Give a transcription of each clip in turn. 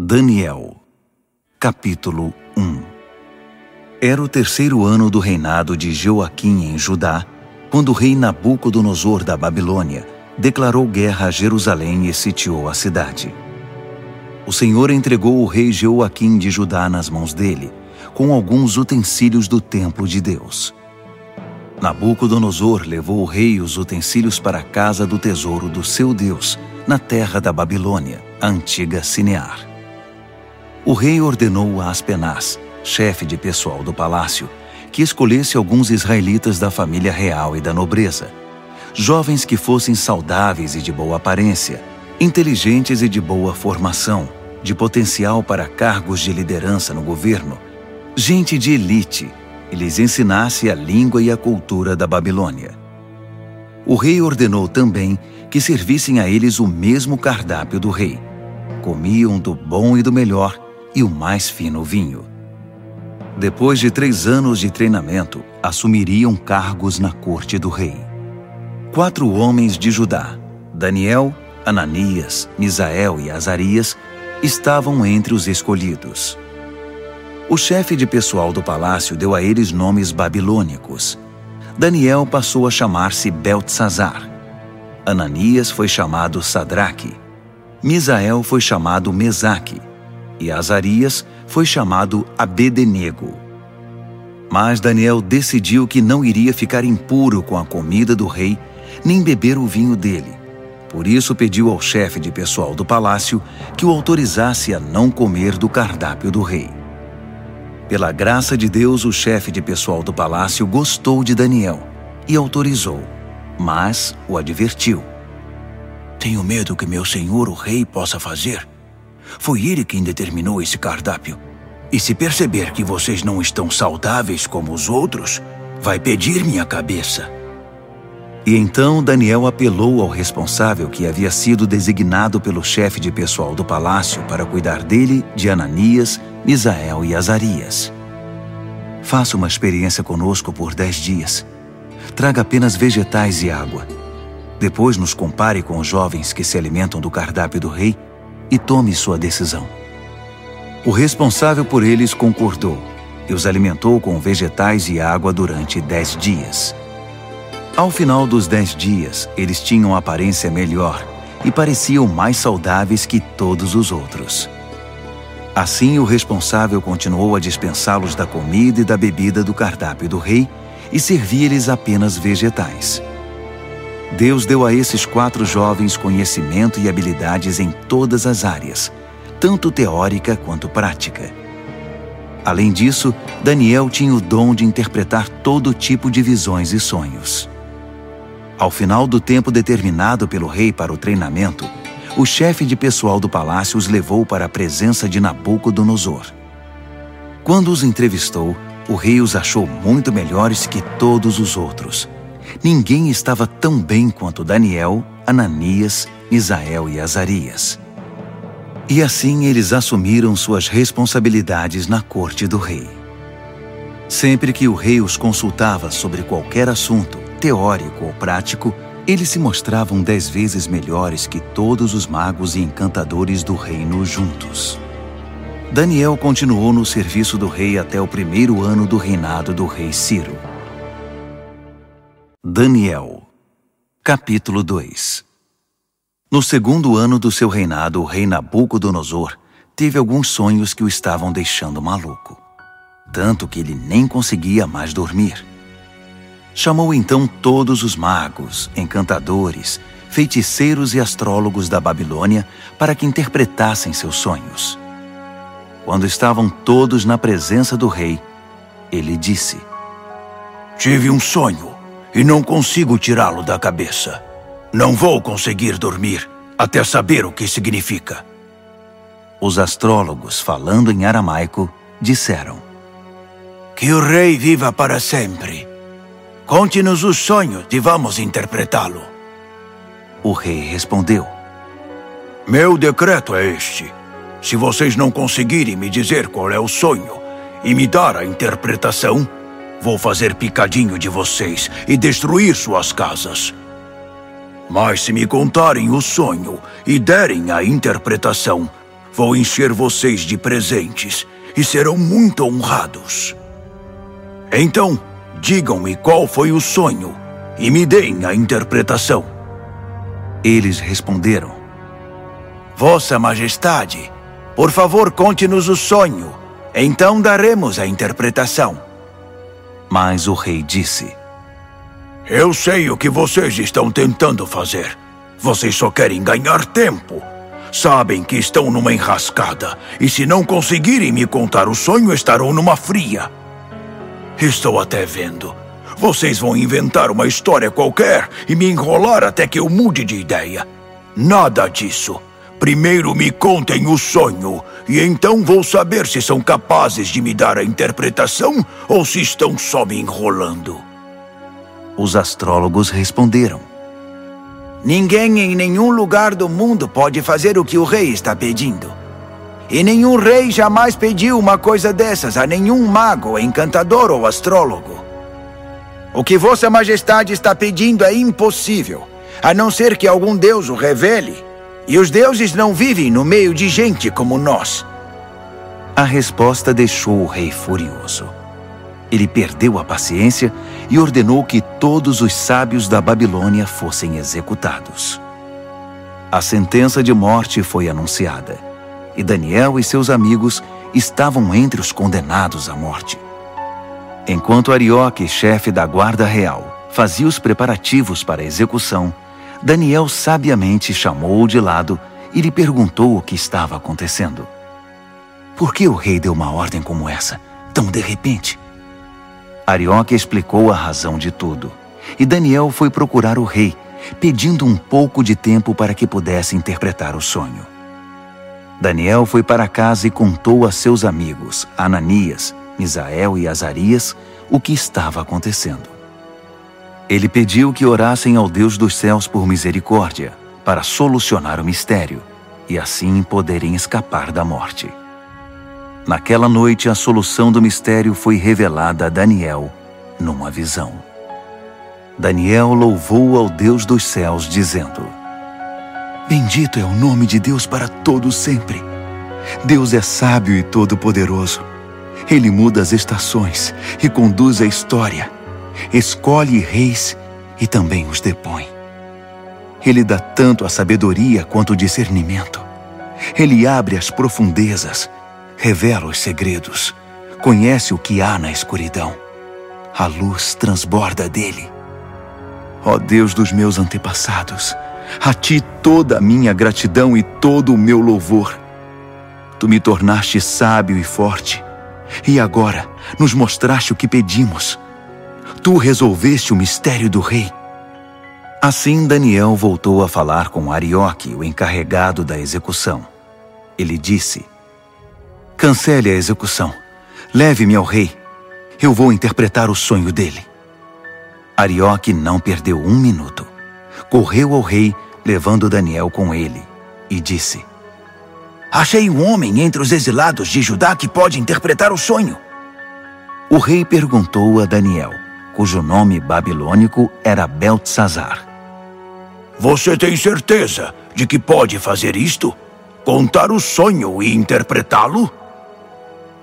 Daniel, capítulo 1 Era o terceiro ano do reinado de Joaquim em Judá, quando o rei Nabucodonosor da Babilônia declarou guerra a Jerusalém e sitiou a cidade. O Senhor entregou o rei Joaquim de Judá nas mãos dele, com alguns utensílios do templo de Deus. Nabucodonosor levou o rei os utensílios para a casa do tesouro do seu Deus, na terra da Babilônia, a antiga Sinear o rei ordenou a Aspenaz, chefe de pessoal do palácio, que escolhesse alguns israelitas da família real e da nobreza, jovens que fossem saudáveis e de boa aparência, inteligentes e de boa formação, de potencial para cargos de liderança no governo, gente de elite, e lhes ensinasse a língua e a cultura da Babilônia. O rei ordenou também que servissem a eles o mesmo cardápio do rei. Comiam do bom e do melhor e o mais fino vinho. Depois de três anos de treinamento, assumiriam cargos na corte do rei. Quatro homens de Judá, Daniel, Ananias, Misael e Azarias, estavam entre os escolhidos. O chefe de pessoal do palácio deu a eles nomes babilônicos. Daniel passou a chamar-se Beltzazar. Ananias foi chamado Sadraque. Misael foi chamado Mesaque e Azarias foi chamado Abedenego. Mas Daniel decidiu que não iria ficar impuro com a comida do rei, nem beber o vinho dele. Por isso pediu ao chefe de pessoal do palácio que o autorizasse a não comer do cardápio do rei. Pela graça de Deus, o chefe de pessoal do palácio gostou de Daniel e autorizou, mas o advertiu. Tenho medo que meu senhor o rei possa fazer foi ele quem determinou esse cardápio. E se perceber que vocês não estão saudáveis como os outros, vai pedir minha cabeça. E então Daniel apelou ao responsável que havia sido designado pelo chefe de pessoal do palácio para cuidar dele, de Ananias, Misael e Azarias. Faça uma experiência conosco por dez dias. Traga apenas vegetais e água. Depois nos compare com os jovens que se alimentam do cardápio do rei e tome sua decisão. O responsável por eles concordou e os alimentou com vegetais e água durante dez dias. Ao final dos dez dias, eles tinham aparência melhor e pareciam mais saudáveis que todos os outros. Assim, o responsável continuou a dispensá-los da comida e da bebida do cardápio do rei e servia-lhes apenas vegetais. Deus deu a esses quatro jovens conhecimento e habilidades em todas as áreas, tanto teórica quanto prática. Além disso, Daniel tinha o dom de interpretar todo tipo de visões e sonhos. Ao final do tempo determinado pelo rei para o treinamento, o chefe de pessoal do palácio os levou para a presença de Nabucodonosor. Quando os entrevistou, o rei os achou muito melhores que todos os outros ninguém estava tão bem quanto Daniel, Ananias, Misael e Azarias. E assim eles assumiram suas responsabilidades na corte do rei. Sempre que o rei os consultava sobre qualquer assunto, teórico ou prático, eles se mostravam dez vezes melhores que todos os magos e encantadores do reino juntos. Daniel continuou no serviço do rei até o primeiro ano do reinado do rei Ciro. Daniel, capítulo 2 No segundo ano do seu reinado, o rei Nabucodonosor teve alguns sonhos que o estavam deixando maluco, tanto que ele nem conseguia mais dormir. Chamou então todos os magos, encantadores, feiticeiros e astrólogos da Babilônia para que interpretassem seus sonhos. Quando estavam todos na presença do rei, ele disse: Tive um sonho e não consigo tirá-lo da cabeça. Não vou conseguir dormir até saber o que significa. Os astrólogos, falando em aramaico, disseram: Que o rei viva para sempre. Conte-nos os sonhos e vamos interpretá-lo. O rei respondeu: Meu decreto é este. Se vocês não conseguirem me dizer qual é o sonho e me dar a interpretação, Vou fazer picadinho de vocês e destruir suas casas. Mas se me contarem o sonho e derem a interpretação, vou encher vocês de presentes e serão muito honrados. Então, digam-me qual foi o sonho e me deem a interpretação. Eles responderam: Vossa Majestade, por favor, conte-nos o sonho. Então daremos a interpretação. Mas o rei disse: Eu sei o que vocês estão tentando fazer. Vocês só querem ganhar tempo. Sabem que estão numa enrascada e, se não conseguirem me contar o sonho, estarão numa fria. Estou até vendo. Vocês vão inventar uma história qualquer e me enrolar até que eu mude de ideia. Nada disso. Primeiro me contem o sonho, e então vou saber se são capazes de me dar a interpretação ou se estão só me enrolando. Os astrólogos responderam: Ninguém em nenhum lugar do mundo pode fazer o que o rei está pedindo. E nenhum rei jamais pediu uma coisa dessas a nenhum mago, encantador ou astrólogo. O que Vossa Majestade está pedindo é impossível, a não ser que algum deus o revele. E os deuses não vivem no meio de gente como nós. A resposta deixou o rei furioso. Ele perdeu a paciência e ordenou que todos os sábios da Babilônia fossem executados. A sentença de morte foi anunciada, e Daniel e seus amigos estavam entre os condenados à morte. Enquanto Arioque, chefe da guarda real, fazia os preparativos para a execução, Daniel sabiamente chamou-o de lado e lhe perguntou o que estava acontecendo. Por que o rei deu uma ordem como essa, tão de repente? Arioque explicou a razão de tudo, e Daniel foi procurar o rei, pedindo um pouco de tempo para que pudesse interpretar o sonho. Daniel foi para casa e contou a seus amigos, Ananias, Misael e Azarias, o que estava acontecendo. Ele pediu que orassem ao Deus dos céus por misericórdia, para solucionar o mistério, e assim poderem escapar da morte. Naquela noite, a solução do mistério foi revelada a Daniel numa visão. Daniel louvou ao Deus dos céus, dizendo: Bendito é o nome de Deus para todo sempre. Deus é sábio e todo-poderoso. Ele muda as estações e conduz a história. Escolhe reis e também os depõe. Ele dá tanto a sabedoria quanto o discernimento. Ele abre as profundezas revela os segredos, conhece o que há na escuridão. A luz transborda dele. Ó Deus dos meus antepassados, a ti toda a minha gratidão e todo o meu louvor. Tu me tornaste sábio e forte, e agora nos mostraste o que pedimos. Tu resolveste o mistério do rei. Assim Daniel voltou a falar com Arioque, o encarregado da execução. Ele disse: Cancele a execução. Leve-me ao rei. Eu vou interpretar o sonho dele. Arioque não perdeu um minuto. Correu ao rei, levando Daniel com ele, e disse: Achei um homem entre os exilados de Judá que pode interpretar o sonho. O rei perguntou a Daniel, cujo nome babilônico era Beltesazar: Você tem certeza de que pode fazer isto? Contar o sonho e interpretá-lo?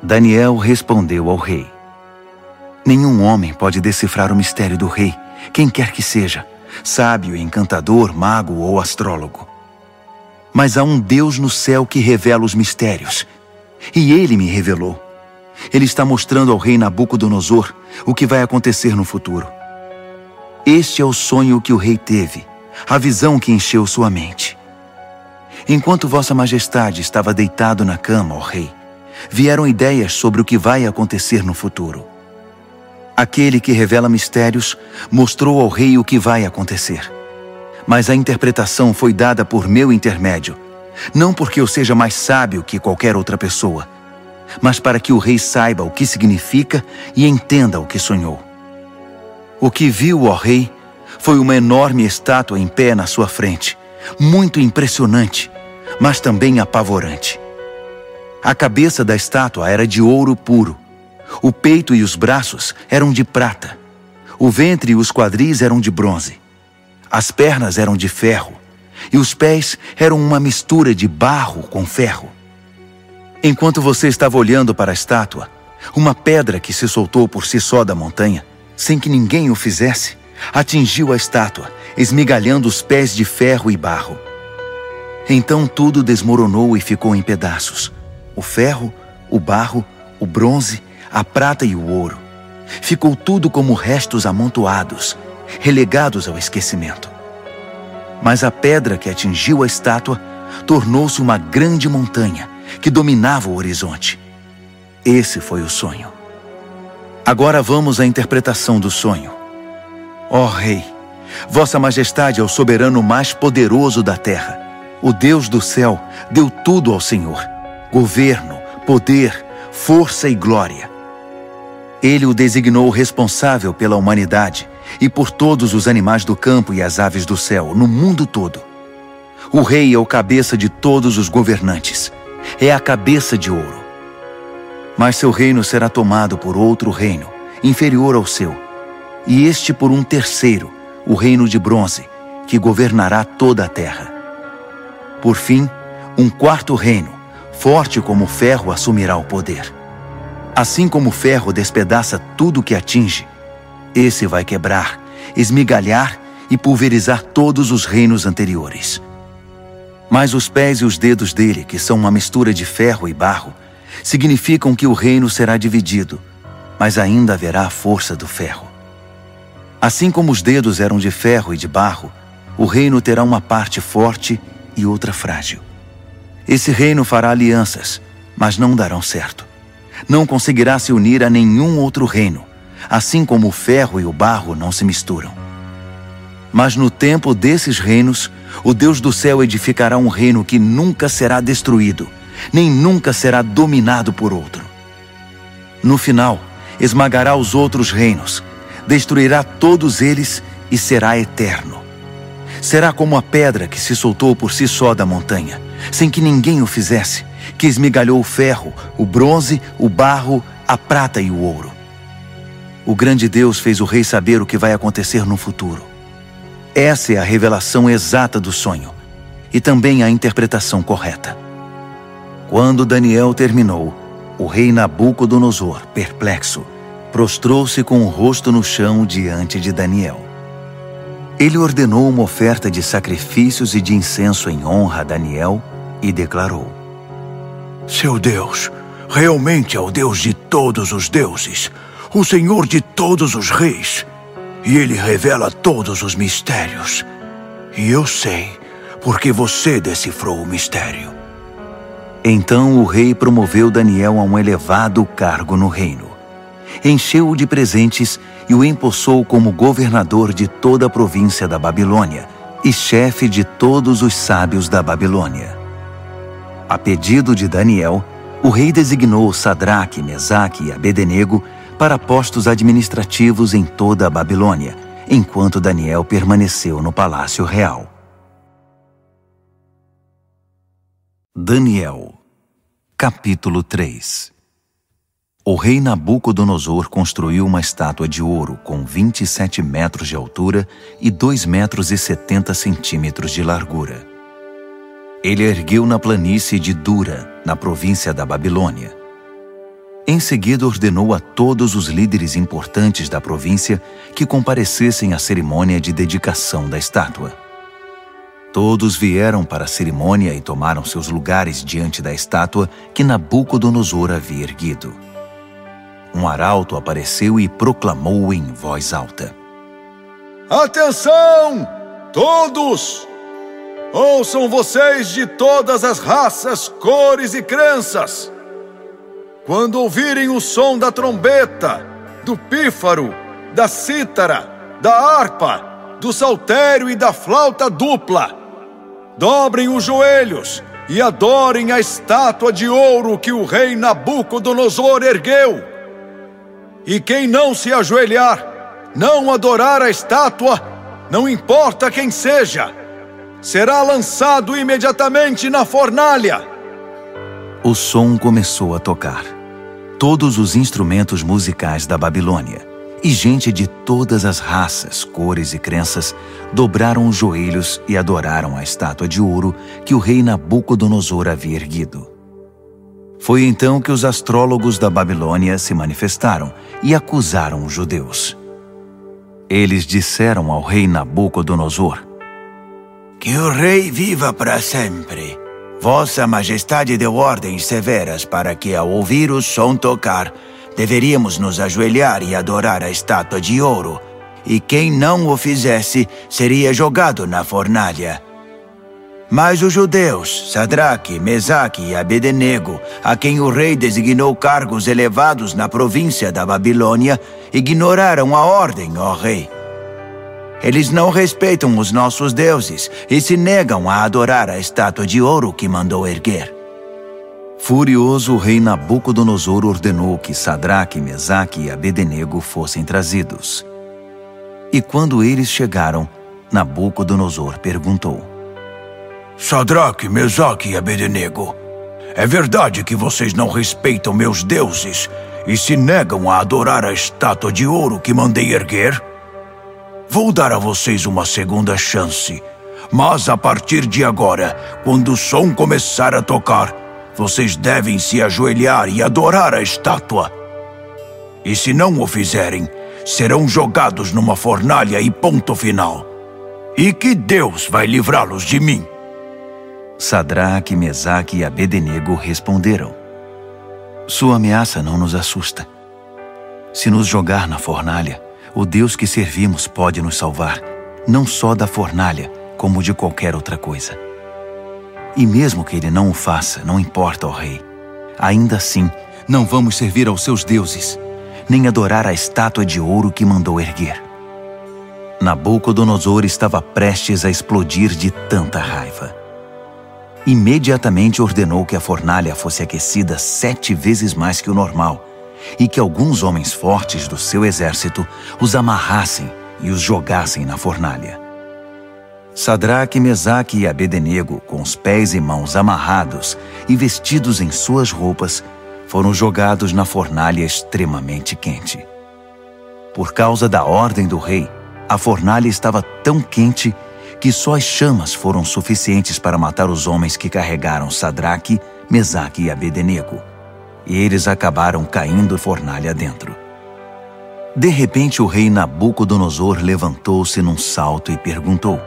Daniel respondeu ao rei: Nenhum homem pode decifrar o mistério do rei, quem quer que seja, sábio, encantador, mago ou astrólogo. Mas há um Deus no céu que revela os mistérios. E ele me revelou. Ele está mostrando ao rei Nabucodonosor o que vai acontecer no futuro. Este é o sonho que o rei teve, a visão que encheu sua mente. Enquanto Vossa Majestade estava deitado na cama, ó rei, vieram ideias sobre o que vai acontecer no futuro. Aquele que revela mistérios mostrou ao rei o que vai acontecer. Mas a interpretação foi dada por meu intermédio, não porque eu seja mais sábio que qualquer outra pessoa, mas para que o rei saiba o que significa e entenda o que sonhou. O que viu, ó rei, foi uma enorme estátua em pé na sua frente, muito impressionante, mas também apavorante. A cabeça da estátua era de ouro puro. O peito e os braços eram de prata. O ventre e os quadris eram de bronze. As pernas eram de ferro. E os pés eram uma mistura de barro com ferro. Enquanto você estava olhando para a estátua, uma pedra que se soltou por si só da montanha, sem que ninguém o fizesse, atingiu a estátua, esmigalhando os pés de ferro e barro. Então tudo desmoronou e ficou em pedaços: o ferro, o barro, o bronze, a prata e o ouro. Ficou tudo como restos amontoados, relegados ao esquecimento. Mas a pedra que atingiu a estátua tornou-se uma grande montanha que dominava o horizonte. Esse foi o sonho. Agora vamos à interpretação do sonho. Ó oh, Rei, Vossa Majestade é o soberano mais poderoso da terra. O Deus do céu deu tudo ao Senhor: governo, poder, força e glória. Ele o designou responsável pela humanidade e por todos os animais do campo e as aves do céu, no mundo todo. O rei é o cabeça de todos os governantes é a cabeça de ouro. Mas seu reino será tomado por outro reino, inferior ao seu, e este por um terceiro, o reino de bronze, que governará toda a terra. Por fim, um quarto reino, forte como o ferro, assumirá o poder. Assim como o ferro despedaça tudo que atinge, esse vai quebrar, esmigalhar e pulverizar todos os reinos anteriores. Mas os pés e os dedos dele, que são uma mistura de ferro e barro, significam que o reino será dividido, mas ainda haverá a força do ferro. Assim como os dedos eram de ferro e de barro, o reino terá uma parte forte e outra frágil. Esse reino fará alianças, mas não darão certo. Não conseguirá se unir a nenhum outro reino, assim como o ferro e o barro não se misturam. Mas no tempo desses reinos, o Deus do céu edificará um reino que nunca será destruído, nem nunca será dominado por outro. No final, esmagará os outros reinos, destruirá todos eles e será eterno. Será como a pedra que se soltou por si só da montanha, sem que ninguém o fizesse, que esmigalhou o ferro, o bronze, o barro, a prata e o ouro. O grande Deus fez o rei saber o que vai acontecer no futuro. Essa é a revelação exata do sonho e também a interpretação correta. Quando Daniel terminou, o rei Nabucodonosor, perplexo, prostrou-se com o rosto no chão diante de Daniel. Ele ordenou uma oferta de sacrifícios e de incenso em honra a Daniel e declarou: Seu Deus realmente é o Deus de todos os deuses, o Senhor de todos os reis e ele revela todos os mistérios. E eu sei, porque você decifrou o mistério. Então o rei promoveu Daniel a um elevado cargo no reino. Encheu-o de presentes e o empossou como governador de toda a província da Babilônia e chefe de todos os sábios da Babilônia. A pedido de Daniel, o rei designou Sadraque, Mesaque e Abednego para postos administrativos em toda a Babilônia, enquanto Daniel permaneceu no palácio real. Daniel, capítulo 3 O rei Nabucodonosor construiu uma estátua de ouro com 27 metros de altura e 2 metros e 70 centímetros de largura. Ele ergueu na planície de Dura, na província da Babilônia em seguida, ordenou a todos os líderes importantes da província que comparecessem à cerimônia de dedicação da estátua. Todos vieram para a cerimônia e tomaram seus lugares diante da estátua que Nabucodonosor havia erguido. Um arauto apareceu e proclamou em voz alta: Atenção, todos! Ouçam vocês de todas as raças, cores e crenças! Quando ouvirem o som da trombeta, do pífaro, da cítara, da harpa, do saltério e da flauta dupla, dobrem os joelhos e adorem a estátua de ouro que o rei Nabucodonosor ergueu. E quem não se ajoelhar, não adorar a estátua, não importa quem seja, será lançado imediatamente na fornalha. O som começou a tocar todos os instrumentos musicais da Babilônia, e gente de todas as raças, cores e crenças dobraram os joelhos e adoraram a estátua de ouro que o rei Nabucodonosor havia erguido. Foi então que os astrólogos da Babilônia se manifestaram e acusaram os judeus. Eles disseram ao rei Nabucodonosor: Que o rei viva para sempre. Vossa Majestade deu ordens severas para que, ao ouvir o som tocar, deveríamos nos ajoelhar e adorar a estátua de ouro, e quem não o fizesse seria jogado na fornalha. Mas os judeus, Sadraque, Mesaque e Abednego, a quem o rei designou cargos elevados na província da Babilônia, ignoraram a ordem, ó rei. Eles não respeitam os nossos deuses e se negam a adorar a estátua de ouro que mandou erguer. Furioso, o rei Nabucodonosor ordenou que Sadraque, Mesaque e Abednego fossem trazidos. E quando eles chegaram, Nabucodonosor perguntou: Sadraque, Mesaque e Abednego, é verdade que vocês não respeitam meus deuses e se negam a adorar a estátua de ouro que mandei erguer? Vou dar a vocês uma segunda chance, mas a partir de agora, quando o som começar a tocar, vocês devem se ajoelhar e adorar a estátua. E se não o fizerem, serão jogados numa fornalha e ponto final. E que Deus vai livrá-los de mim. Sadraque, Mesaque e Abednego responderam: Sua ameaça não nos assusta. Se nos jogar na fornalha, o Deus que servimos pode nos salvar, não só da fornalha, como de qualquer outra coisa. E mesmo que ele não o faça, não importa, ó rei. Ainda assim, não vamos servir aos seus deuses, nem adorar a estátua de ouro que mandou erguer. Nabucodonosor estava prestes a explodir de tanta raiva imediatamente ordenou que a fornalha fosse aquecida sete vezes mais que o normal e que alguns homens fortes do seu exército os amarrassem e os jogassem na fornalha. Sadraque, Mesaque e Abednego, com os pés e mãos amarrados e vestidos em suas roupas, foram jogados na fornalha extremamente quente. Por causa da ordem do rei, a fornalha estava tão quente que só as chamas foram suficientes para matar os homens que carregaram Sadraque, Mesaque e Abednego. E eles acabaram caindo fornalha dentro. De repente, o rei Nabucodonosor levantou-se num salto e perguntou: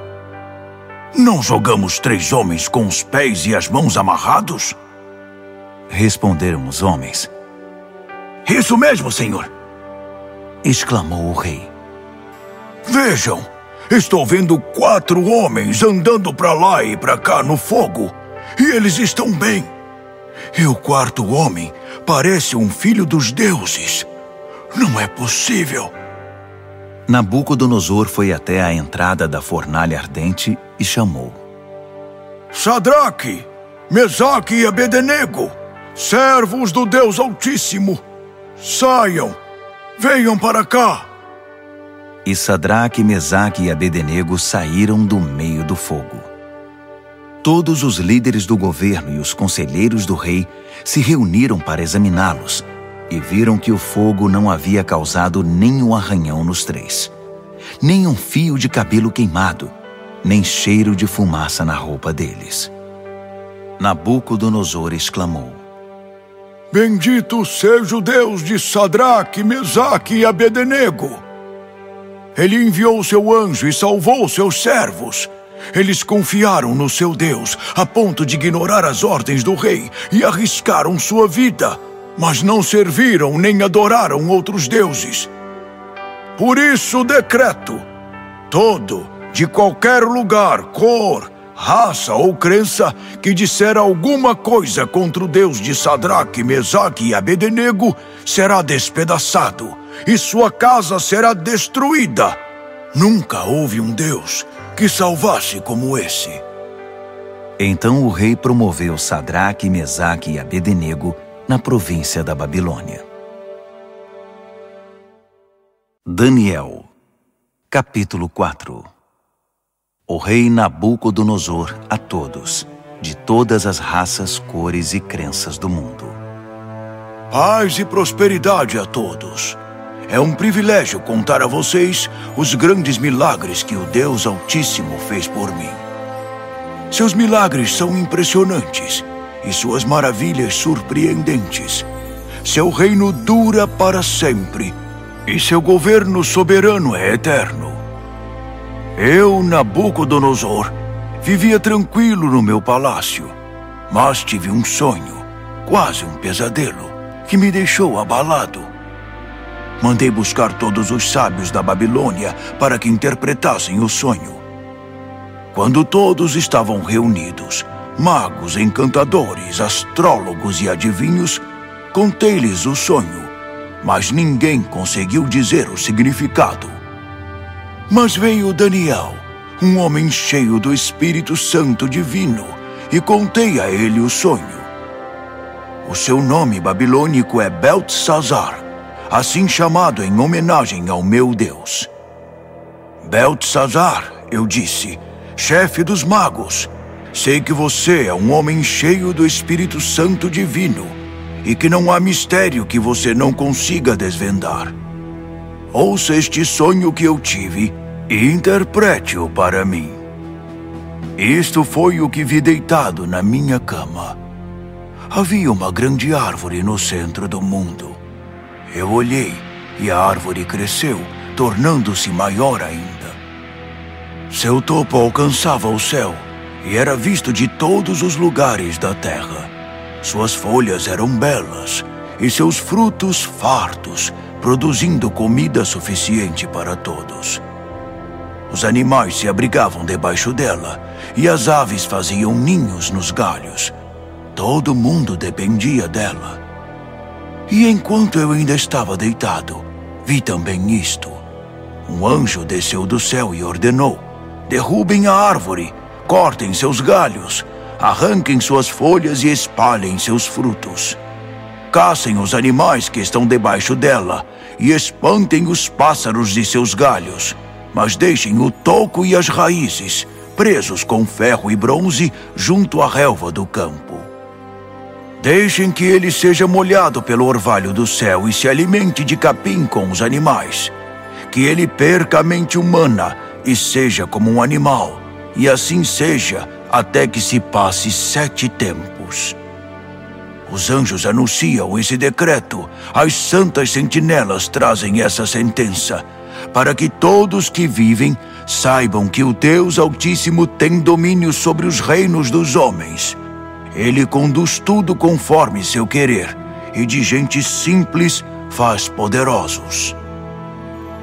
Não jogamos três homens com os pés e as mãos amarrados? Responderam os homens: Isso mesmo, senhor! exclamou o rei. Vejam! Estou vendo quatro homens andando para lá e para cá no fogo. E eles estão bem. E o quarto homem parece um filho dos deuses. Não é possível. Nabucodonosor foi até a entrada da fornalha ardente e chamou: Sadraque, Mesaque e Abednego, servos do Deus Altíssimo, saiam, venham para cá. E Sadraque, Mesaque e Abednego saíram do meio do fogo. Todos os líderes do governo e os conselheiros do rei se reuniram para examiná-los e viram que o fogo não havia causado nenhum arranhão nos três, nem um fio de cabelo queimado, nem cheiro de fumaça na roupa deles. Nabucodonosor exclamou: Bendito seja o Deus de Sadraque, Mesaque e Abednego! Ele enviou seu anjo e salvou seus servos. Eles confiaram no seu Deus a ponto de ignorar as ordens do rei e arriscaram sua vida, mas não serviram nem adoraram outros deuses. Por isso decreto: todo, de qualquer lugar, cor, raça ou crença que disser alguma coisa contra o Deus de Sadraque, Mesaque e Abednego será despedaçado e sua casa será destruída. Nunca houve um Deus que salvasse como esse. Então o rei promoveu Sadraque, Mesaque e Abednego na província da Babilônia. Daniel, capítulo 4 O rei Nabucodonosor a todos, de todas as raças, cores e crenças do mundo. Paz e prosperidade a todos. É um privilégio contar a vocês os grandes milagres que o Deus Altíssimo fez por mim. Seus milagres são impressionantes e suas maravilhas surpreendentes. Seu reino dura para sempre e seu governo soberano é eterno. Eu, Nabucodonosor, vivia tranquilo no meu palácio, mas tive um sonho, quase um pesadelo, que me deixou abalado. Mandei buscar todos os sábios da Babilônia para que interpretassem o sonho. Quando todos estavam reunidos, magos, encantadores, astrólogos e adivinhos, contei-lhes o sonho, mas ninguém conseguiu dizer o significado. Mas veio Daniel, um homem cheio do Espírito Santo Divino, e contei a ele o sonho. O seu nome babilônico é Beltesazar, assim chamado em homenagem ao meu Deus. Beltesazar, eu disse, chefe dos magos, sei que você é um homem cheio do Espírito Santo Divino e que não há mistério que você não consiga desvendar. Ouça este sonho que eu tive e interprete-o para mim. Isto foi o que vi deitado na minha cama. Havia uma grande árvore no centro do mundo. Eu olhei e a árvore cresceu, tornando-se maior ainda. Seu topo alcançava o céu e era visto de todos os lugares da terra. Suas folhas eram belas e seus frutos fartos, produzindo comida suficiente para todos. Os animais se abrigavam debaixo dela e as aves faziam ninhos nos galhos. Todo mundo dependia dela. E enquanto eu ainda estava deitado, vi também isto. Um anjo desceu do céu e ordenou: derrubem a árvore, cortem seus galhos, arranquem suas folhas e espalhem seus frutos. Caçem os animais que estão debaixo dela e espantem os pássaros de seus galhos, mas deixem o toco e as raízes presos com ferro e bronze junto à relva do campo. Deixem que ele seja molhado pelo orvalho do céu e se alimente de capim com os animais. Que ele perca a mente humana e seja como um animal, e assim seja até que se passe sete tempos. Os anjos anunciam esse decreto, as santas sentinelas trazem essa sentença, para que todos que vivem saibam que o Deus Altíssimo tem domínio sobre os reinos dos homens. Ele conduz tudo conforme seu querer, e de gente simples faz poderosos.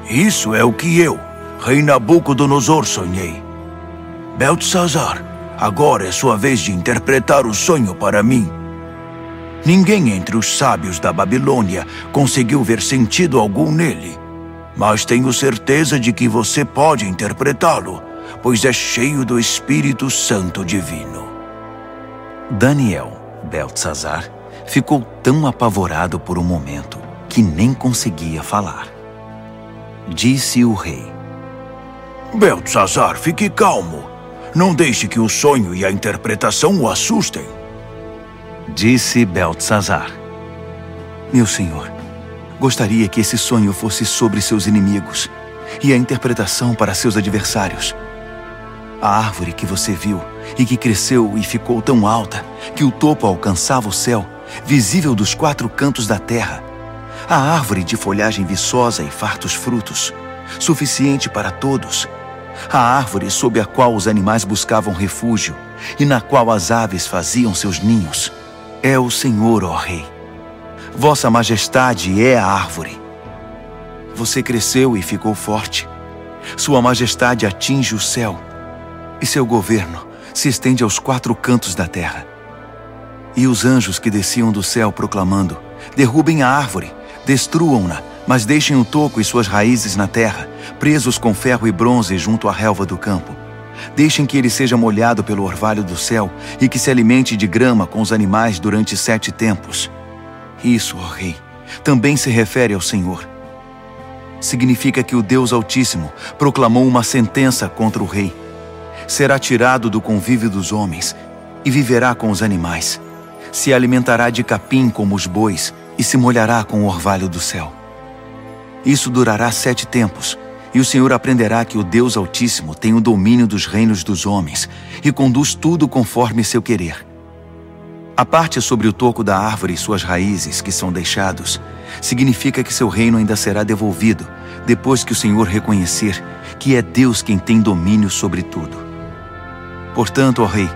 Isso é o que eu, Rei Nabucodonosor, sonhei. Beltesazar, agora é sua vez de interpretar o sonho para mim. Ninguém entre os sábios da Babilônia conseguiu ver sentido algum nele, mas tenho certeza de que você pode interpretá-lo, pois é cheio do Espírito Santo Divino. Daniel, Beltesazar, ficou tão apavorado por um momento que nem conseguia falar. Disse o rei: Beltesazar, fique calmo. Não deixe que o sonho e a interpretação o assustem. Disse Beltesazar: Meu senhor, gostaria que esse sonho fosse sobre seus inimigos e a interpretação para seus adversários. A árvore que você viu e que cresceu e ficou tão alta que o topo alcançava o céu, visível dos quatro cantos da terra. A árvore de folhagem viçosa e fartos frutos, suficiente para todos. A árvore sob a qual os animais buscavam refúgio e na qual as aves faziam seus ninhos. É o Senhor, ó Rei. Vossa Majestade é a árvore. Você cresceu e ficou forte. Sua Majestade atinge o céu e seu governo se estende aos quatro cantos da terra. E os anjos que desciam do céu proclamando: derrubem a árvore, destruam-na, mas deixem o toco e suas raízes na terra, presos com ferro e bronze junto à relva do campo. Deixem que ele seja molhado pelo orvalho do céu e que se alimente de grama com os animais durante sete tempos. Isso, ó Rei, também se refere ao Senhor. Significa que o Deus Altíssimo proclamou uma sentença contra o Rei será tirado do convívio dos homens e viverá com os animais. Se alimentará de capim como os bois e se molhará com o orvalho do céu. Isso durará sete tempos, e o Senhor aprenderá que o Deus Altíssimo tem o domínio dos reinos dos homens e conduz tudo conforme seu querer. A parte sobre o toco da árvore e suas raízes que são deixados significa que seu reino ainda será devolvido depois que o Senhor reconhecer que é Deus quem tem domínio sobre tudo. Portanto, ó Rei,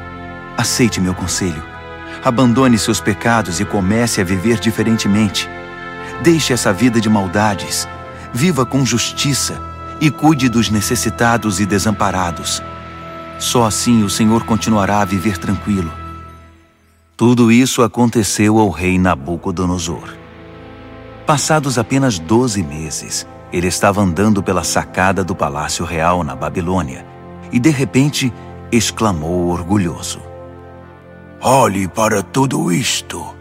aceite meu conselho. Abandone seus pecados e comece a viver diferentemente. Deixe essa vida de maldades, viva com justiça e cuide dos necessitados e desamparados. Só assim o Senhor continuará a viver tranquilo tudo isso aconteceu ao rei Nabucodonosor. Passados apenas doze meses, ele estava andando pela sacada do palácio real na Babilônia e, de repente, exclamou orgulhoso: Olhe para tudo isto.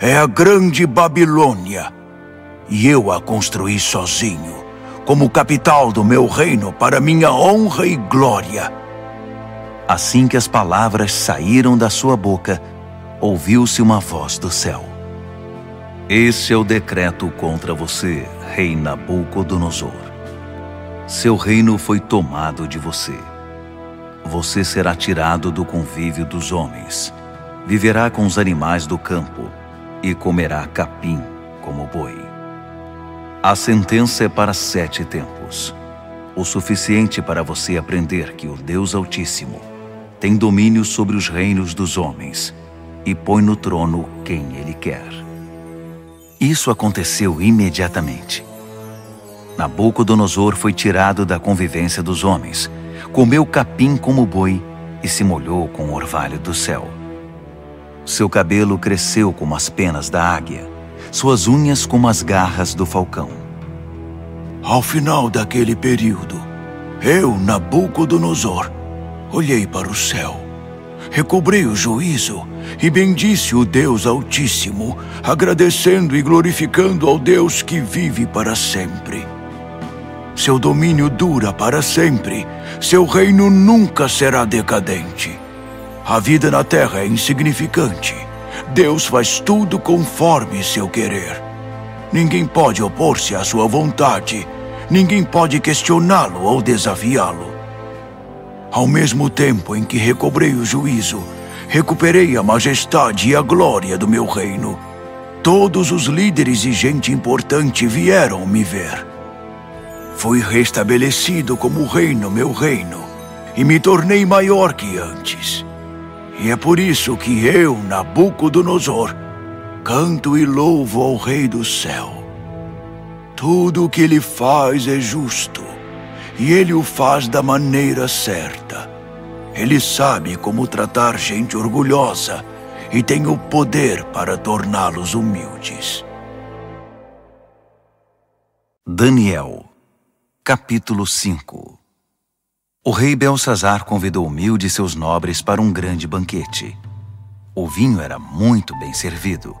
É a grande Babilônia. E eu a construí sozinho, como capital do meu reino para minha honra e glória. Assim que as palavras saíram da sua boca, ouviu-se uma voz do céu. Esse é o decreto contra você, rei Nabucodonosor. Seu reino foi tomado de você. Você será tirado do convívio dos homens, viverá com os animais do campo e comerá capim como boi. A sentença é para sete tempos, o suficiente para você aprender que o Deus Altíssimo tem domínio sobre os reinos dos homens e põe no trono quem ele quer. Isso aconteceu imediatamente. Nabucodonosor foi tirado da convivência dos homens, comeu capim como boi e se molhou com o orvalho do céu. Seu cabelo cresceu como as penas da águia, suas unhas como as garras do falcão. Ao final daquele período, eu, Nabucodonosor, olhei para o céu recobrei o juízo e bendisse o Deus Altíssimo, agradecendo e glorificando ao Deus que vive para sempre. Seu domínio dura para sempre, seu reino nunca será decadente. A vida na terra é insignificante. Deus faz tudo conforme seu querer. Ninguém pode opor-se à sua vontade, ninguém pode questioná-lo ou desafiá-lo. Ao mesmo tempo em que recobrei o juízo, recuperei a majestade e a glória do meu reino. Todos os líderes e gente importante vieram me ver. Fui restabelecido como rei no meu reino e me tornei maior que antes. E é por isso que eu, Nabucodonosor, canto e louvo ao Rei do céu. Tudo o que ele faz é justo e ele o faz da maneira certa. Ele sabe como tratar gente orgulhosa e tem o poder para torná-los humildes. Daniel, capítulo 5 O rei Belsazar convidou Humilde e seus nobres para um grande banquete. O vinho era muito bem servido.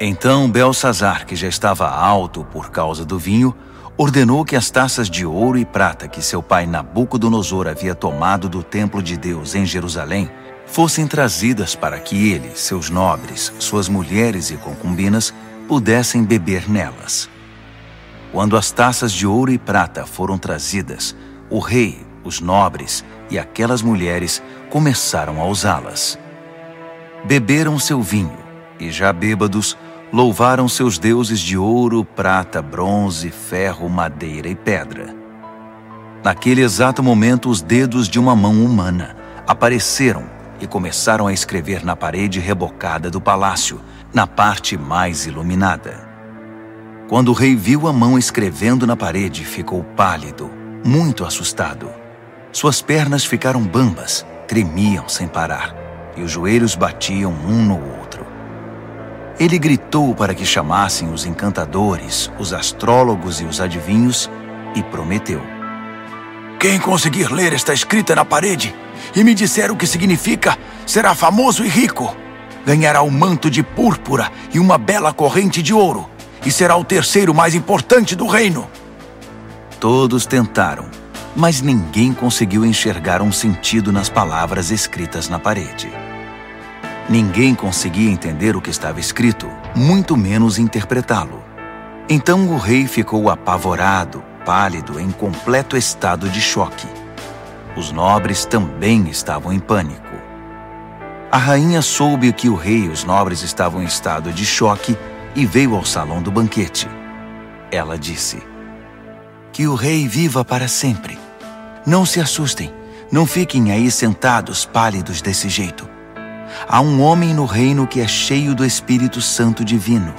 Então Belsazar, que já estava alto por causa do vinho, ordenou que as taças de ouro e prata que seu pai Nabucodonosor havia tomado do templo de Deus em Jerusalém fossem trazidas para que ele, seus nobres, suas mulheres e concubinas pudessem beber nelas. Quando as taças de ouro e prata foram trazidas, o rei, os nobres e aquelas mulheres começaram a usá-las. Beberam seu vinho e, já bêbados, louvaram seus deuses de ouro, prata, bronze, ferro, madeira e pedra. Naquele exato momento, os dedos de uma mão humana apareceram e começaram a escrever na parede rebocada do palácio, na parte mais iluminada. Quando o rei viu a mão escrevendo na parede, ficou pálido, muito assustado. Suas pernas ficaram bambas, tremiam sem parar, e os joelhos batiam um no outro. Ele gritou para que chamassem os encantadores, os astrólogos e os adivinhos e prometeu: Quem conseguir ler esta escrita na parede e me disser o que significa, será famoso e rico. Ganhará um manto de púrpura e uma bela corrente de ouro, e será o terceiro mais importante do reino. Todos tentaram, mas ninguém conseguiu enxergar um sentido nas palavras escritas na parede. Ninguém conseguia entender o que estava escrito, muito menos interpretá-lo. Então o rei ficou apavorado, pálido, em completo estado de choque. Os nobres também estavam em pânico. A rainha soube que o rei e os nobres estavam em estado de choque e veio ao salão do banquete. Ela disse: Que o rei viva para sempre. Não se assustem, não fiquem aí sentados pálidos desse jeito. Há um homem no reino que é cheio do Espírito Santo Divino.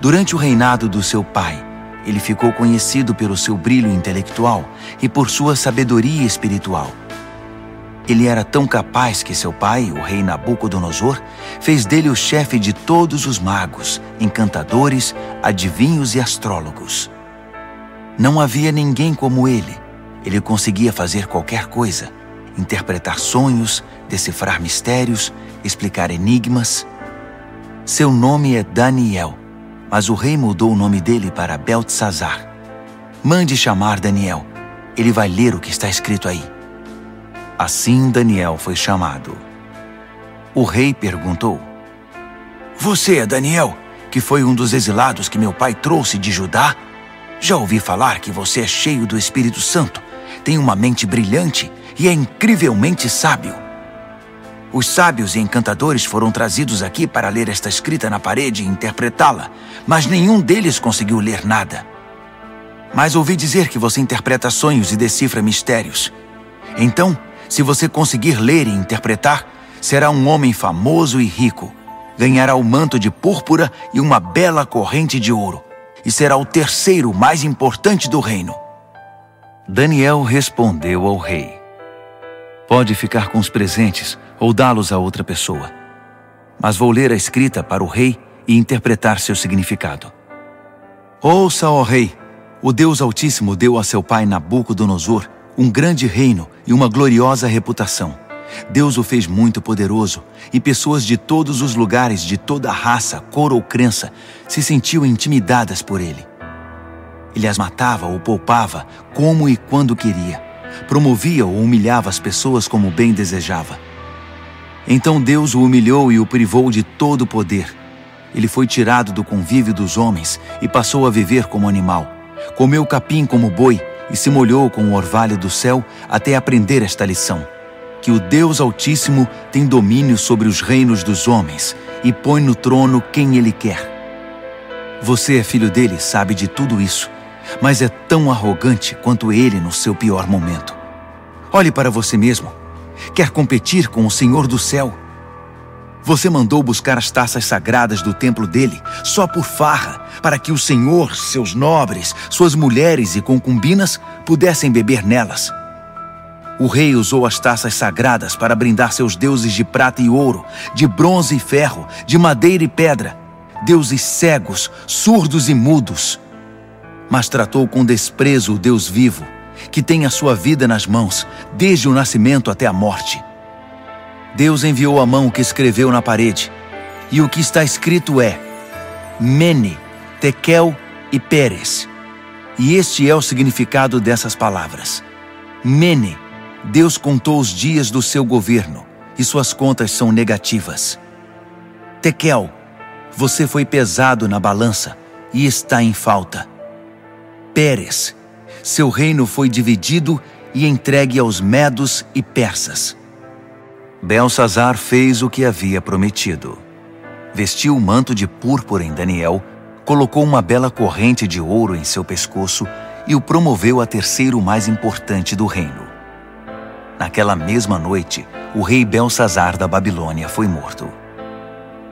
Durante o reinado do seu pai, ele ficou conhecido pelo seu brilho intelectual e por sua sabedoria espiritual. Ele era tão capaz que seu pai, o rei Nabucodonosor, fez dele o chefe de todos os magos, encantadores, adivinhos e astrólogos. Não havia ninguém como ele. Ele conseguia fazer qualquer coisa: interpretar sonhos, decifrar mistérios, explicar enigmas. Seu nome é Daniel, mas o rei mudou o nome dele para Beltesazar. Mande chamar Daniel. Ele vai ler o que está escrito aí. Assim Daniel foi chamado. O rei perguntou: Você é Daniel, que foi um dos exilados que meu pai trouxe de Judá? Já ouvi falar que você é cheio do Espírito Santo, tem uma mente brilhante e é incrivelmente sábio. Os sábios e encantadores foram trazidos aqui para ler esta escrita na parede e interpretá-la, mas nenhum deles conseguiu ler nada. Mas ouvi dizer que você interpreta sonhos e decifra mistérios. Então, se você conseguir ler e interpretar, será um homem famoso e rico. Ganhará o manto de púrpura e uma bela corrente de ouro. E será o terceiro mais importante do reino. Daniel respondeu ao rei: Pode ficar com os presentes ou dá-los a outra pessoa. Mas vou ler a escrita para o rei e interpretar seu significado. Ouça, ó rei, o Deus Altíssimo deu a seu pai Nabucodonosor um grande reino e uma gloriosa reputação. Deus o fez muito poderoso e pessoas de todos os lugares, de toda raça, cor ou crença, se sentiam intimidadas por ele. Ele as matava ou poupava como e quando queria. Promovia ou humilhava as pessoas como bem desejava. Então Deus o humilhou e o privou de todo o poder. Ele foi tirado do convívio dos homens e passou a viver como animal. Comeu capim como boi e se molhou com o orvalho do céu até aprender esta lição: que o Deus Altíssimo tem domínio sobre os reinos dos homens e põe no trono quem ele quer. Você é filho dele, sabe de tudo isso, mas é tão arrogante quanto ele no seu pior momento. Olhe para você mesmo. Quer competir com o Senhor do céu? Você mandou buscar as taças sagradas do templo dele só por farra, para que o Senhor, seus nobres, suas mulheres e concubinas pudessem beber nelas. O rei usou as taças sagradas para brindar seus deuses de prata e ouro, de bronze e ferro, de madeira e pedra, deuses cegos, surdos e mudos. Mas tratou com desprezo o Deus vivo, que tem a sua vida nas mãos, desde o nascimento até a morte. Deus enviou a mão que escreveu na parede, e o que está escrito é Mene, Tekel e Pérez. E este é o significado dessas palavras. Mene, Deus contou os dias do seu governo, e suas contas são negativas. Tekel, você foi pesado na balança e está em falta. Pérez, seu reino foi dividido e entregue aos medos e persas. Belsazar fez o que havia prometido. Vestiu o manto de púrpura em Daniel, colocou uma bela corrente de ouro em seu pescoço e o promoveu a terceiro mais importante do reino. Naquela mesma noite, o rei Belsazar da Babilônia foi morto.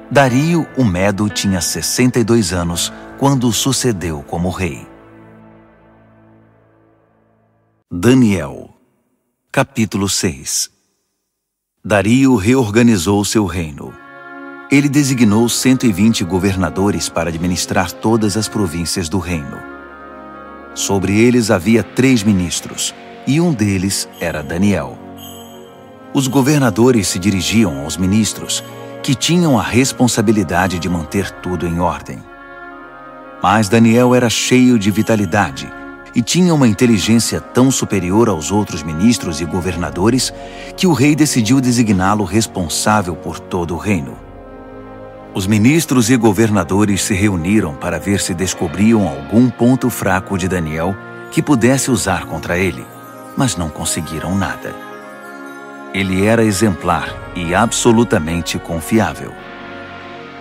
Dario, o Medo, tinha 62 anos quando sucedeu como rei. Daniel, capítulo 6 Dario reorganizou seu reino. Ele designou 120 governadores para administrar todas as províncias do reino. Sobre eles havia três ministros, e um deles era Daniel. Os governadores se dirigiam aos ministros, que tinham a responsabilidade de manter tudo em ordem. Mas Daniel era cheio de vitalidade e tinha uma inteligência tão superior aos outros ministros e governadores que o rei decidiu designá-lo responsável por todo o reino. Os ministros e governadores se reuniram para ver se descobriam algum ponto fraco de Daniel que pudesse usar contra ele, mas não conseguiram nada. Ele era exemplar e absolutamente confiável.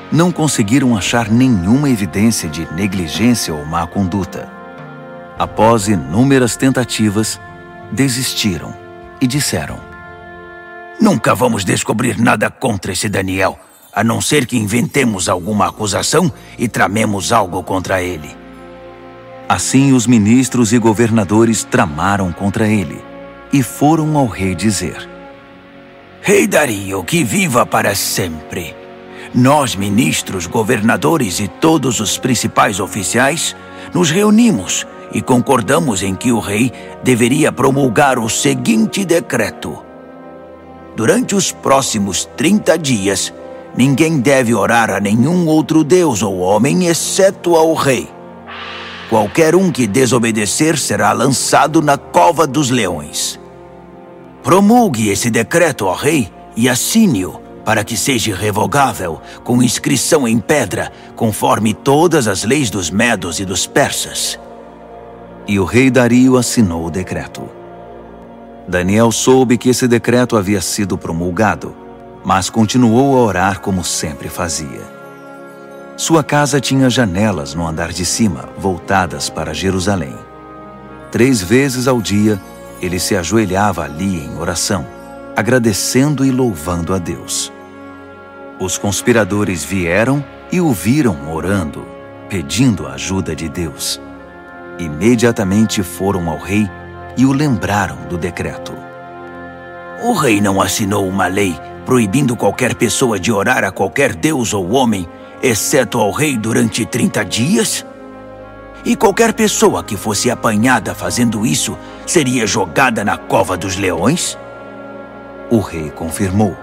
Não conseguiram achar nenhuma evidência de negligência ou má conduta. Após inúmeras tentativas, desistiram e disseram: Nunca vamos descobrir nada contra esse Daniel, a não ser que inventemos alguma acusação e tramemos algo contra ele. Assim, os ministros e governadores tramaram contra ele e foram ao rei dizer: Rei Dario, que viva para sempre! Nós, ministros, governadores e todos os principais oficiais, nos reunimos e concordamos em que o rei deveria promulgar o seguinte decreto. Durante os próximos 30 dias, ninguém deve orar a nenhum outro deus ou homem exceto ao rei. Qualquer um que desobedecer será lançado na cova dos leões. Promulgue esse decreto ao rei e assine-o para que seja revogável, com inscrição em pedra, conforme todas as leis dos medos e dos persas. E o rei Dario assinou o decreto. Daniel soube que esse decreto havia sido promulgado, mas continuou a orar como sempre fazia. Sua casa tinha janelas no andar de cima, voltadas para Jerusalém. Três vezes ao dia, ele se ajoelhava ali em oração, agradecendo e louvando a Deus. Os conspiradores vieram e o viram orando, pedindo a ajuda de Deus. Imediatamente foram ao rei e o lembraram do decreto. O rei não assinou uma lei proibindo qualquer pessoa de orar a qualquer deus ou homem, exceto ao rei durante 30 dias? E qualquer pessoa que fosse apanhada fazendo isso seria jogada na cova dos leões? O rei confirmou.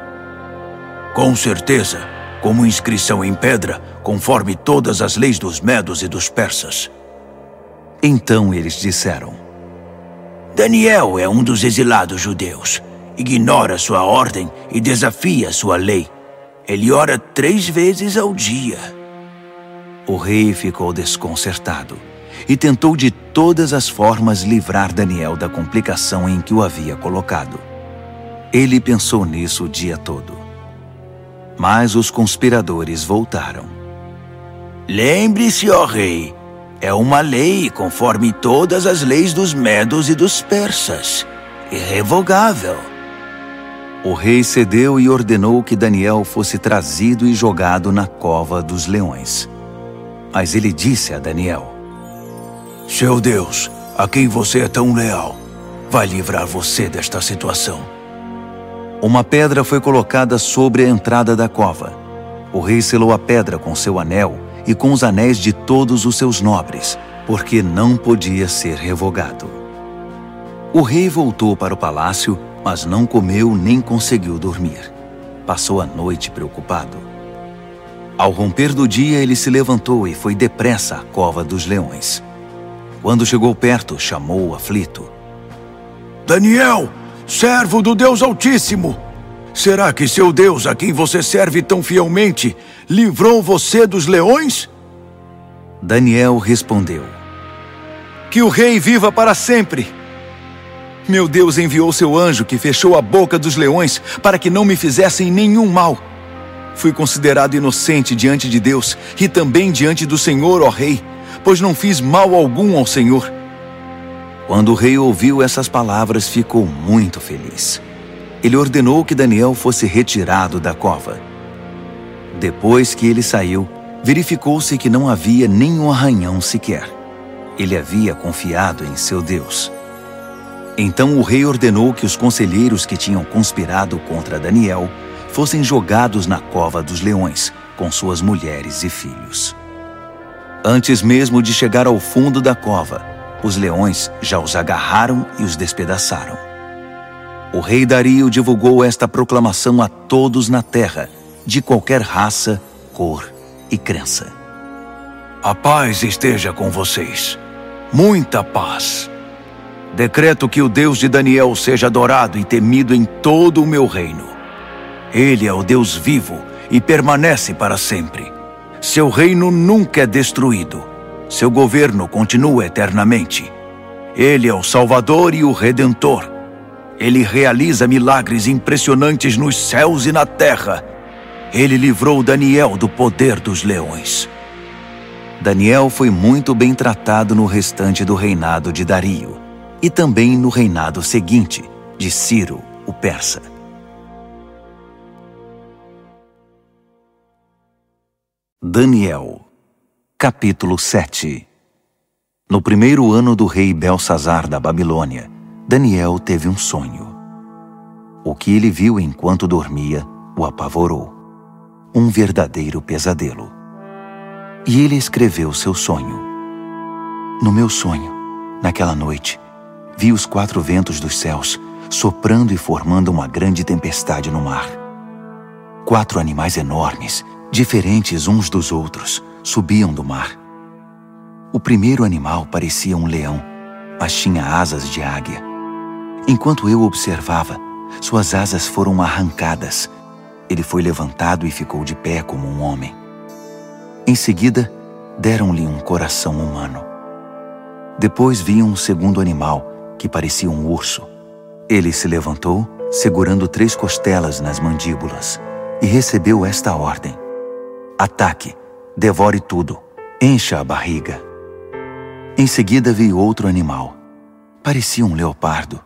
Com certeza, como inscrição em pedra, conforme todas as leis dos medos e dos persas. Então eles disseram: Daniel é um dos exilados judeus. Ignora sua ordem e desafia sua lei. Ele ora três vezes ao dia. O rei ficou desconcertado e tentou de todas as formas livrar Daniel da complicação em que o havia colocado. Ele pensou nisso o dia todo. Mas os conspiradores voltaram. Lembre-se, ó rei, é uma lei conforme todas as leis dos medos e dos persas. Irrevogável. O rei cedeu e ordenou que Daniel fosse trazido e jogado na cova dos leões. Mas ele disse a Daniel: seu Deus, a quem você é tão leal, vai livrar você desta situação. Uma pedra foi colocada sobre a entrada da cova. O rei selou a pedra com seu anel e com os anéis de todos os seus nobres, porque não podia ser revogado. O rei voltou para o palácio, mas não comeu nem conseguiu dormir. Passou a noite preocupado. Ao romper do dia, ele se levantou e foi depressa à cova dos leões. Quando chegou perto, chamou o aflito. Daniel, servo do Deus Altíssimo! Será que seu Deus, a quem você serve tão fielmente, livrou você dos leões? Daniel respondeu: Que o rei viva para sempre! Meu Deus enviou seu anjo que fechou a boca dos leões para que não me fizessem nenhum mal. Fui considerado inocente diante de Deus e também diante do Senhor, ó Rei pois não fiz mal algum ao Senhor. Quando o rei ouviu essas palavras, ficou muito feliz. Ele ordenou que Daniel fosse retirado da cova. Depois que ele saiu, verificou-se que não havia nenhum arranhão sequer. Ele havia confiado em seu Deus. Então o rei ordenou que os conselheiros que tinham conspirado contra Daniel fossem jogados na cova dos leões, com suas mulheres e filhos. Antes mesmo de chegar ao fundo da cova, os leões já os agarraram e os despedaçaram. O rei Dario divulgou esta proclamação a todos na terra, de qualquer raça, cor e crença. A paz esteja com vocês. Muita paz. Decreto que o Deus de Daniel seja adorado e temido em todo o meu reino. Ele é o Deus vivo e permanece para sempre. Seu reino nunca é destruído. Seu governo continua eternamente. Ele é o Salvador e o Redentor. Ele realiza milagres impressionantes nos céus e na terra. Ele livrou Daniel do poder dos leões. Daniel foi muito bem tratado no restante do reinado de Dario e também no reinado seguinte, de Ciro, o persa. Daniel, capítulo 7 No primeiro ano do rei Belsazar da Babilônia, Daniel teve um sonho. O que ele viu enquanto dormia o apavorou. Um verdadeiro pesadelo. E ele escreveu seu sonho. No meu sonho, naquela noite, vi os quatro ventos dos céus soprando e formando uma grande tempestade no mar. Quatro animais enormes, diferentes uns dos outros, subiam do mar. O primeiro animal parecia um leão, mas tinha asas de águia. Enquanto eu observava, suas asas foram arrancadas. Ele foi levantado e ficou de pé como um homem. Em seguida, deram-lhe um coração humano. Depois vi um segundo animal, que parecia um urso. Ele se levantou, segurando três costelas nas mandíbulas, e recebeu esta ordem: Ataque, devore tudo, encha a barriga. Em seguida vi outro animal. Parecia um leopardo.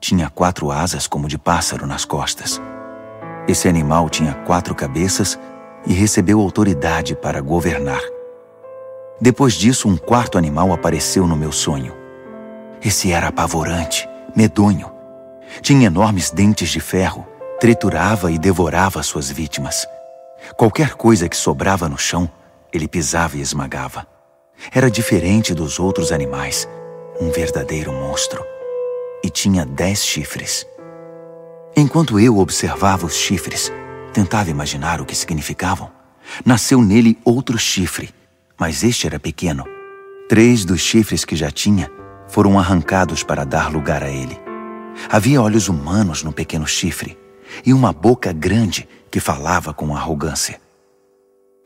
Tinha quatro asas como de pássaro nas costas. Esse animal tinha quatro cabeças e recebeu autoridade para governar. Depois disso, um quarto animal apareceu no meu sonho. Esse era apavorante, medonho. Tinha enormes dentes de ferro, triturava e devorava suas vítimas. Qualquer coisa que sobrava no chão, ele pisava e esmagava. Era diferente dos outros animais, um verdadeiro monstro. E tinha dez chifres. Enquanto eu observava os chifres, tentava imaginar o que significavam. Nasceu nele outro chifre, mas este era pequeno. Três dos chifres que já tinha foram arrancados para dar lugar a ele. Havia olhos humanos no pequeno chifre e uma boca grande que falava com arrogância.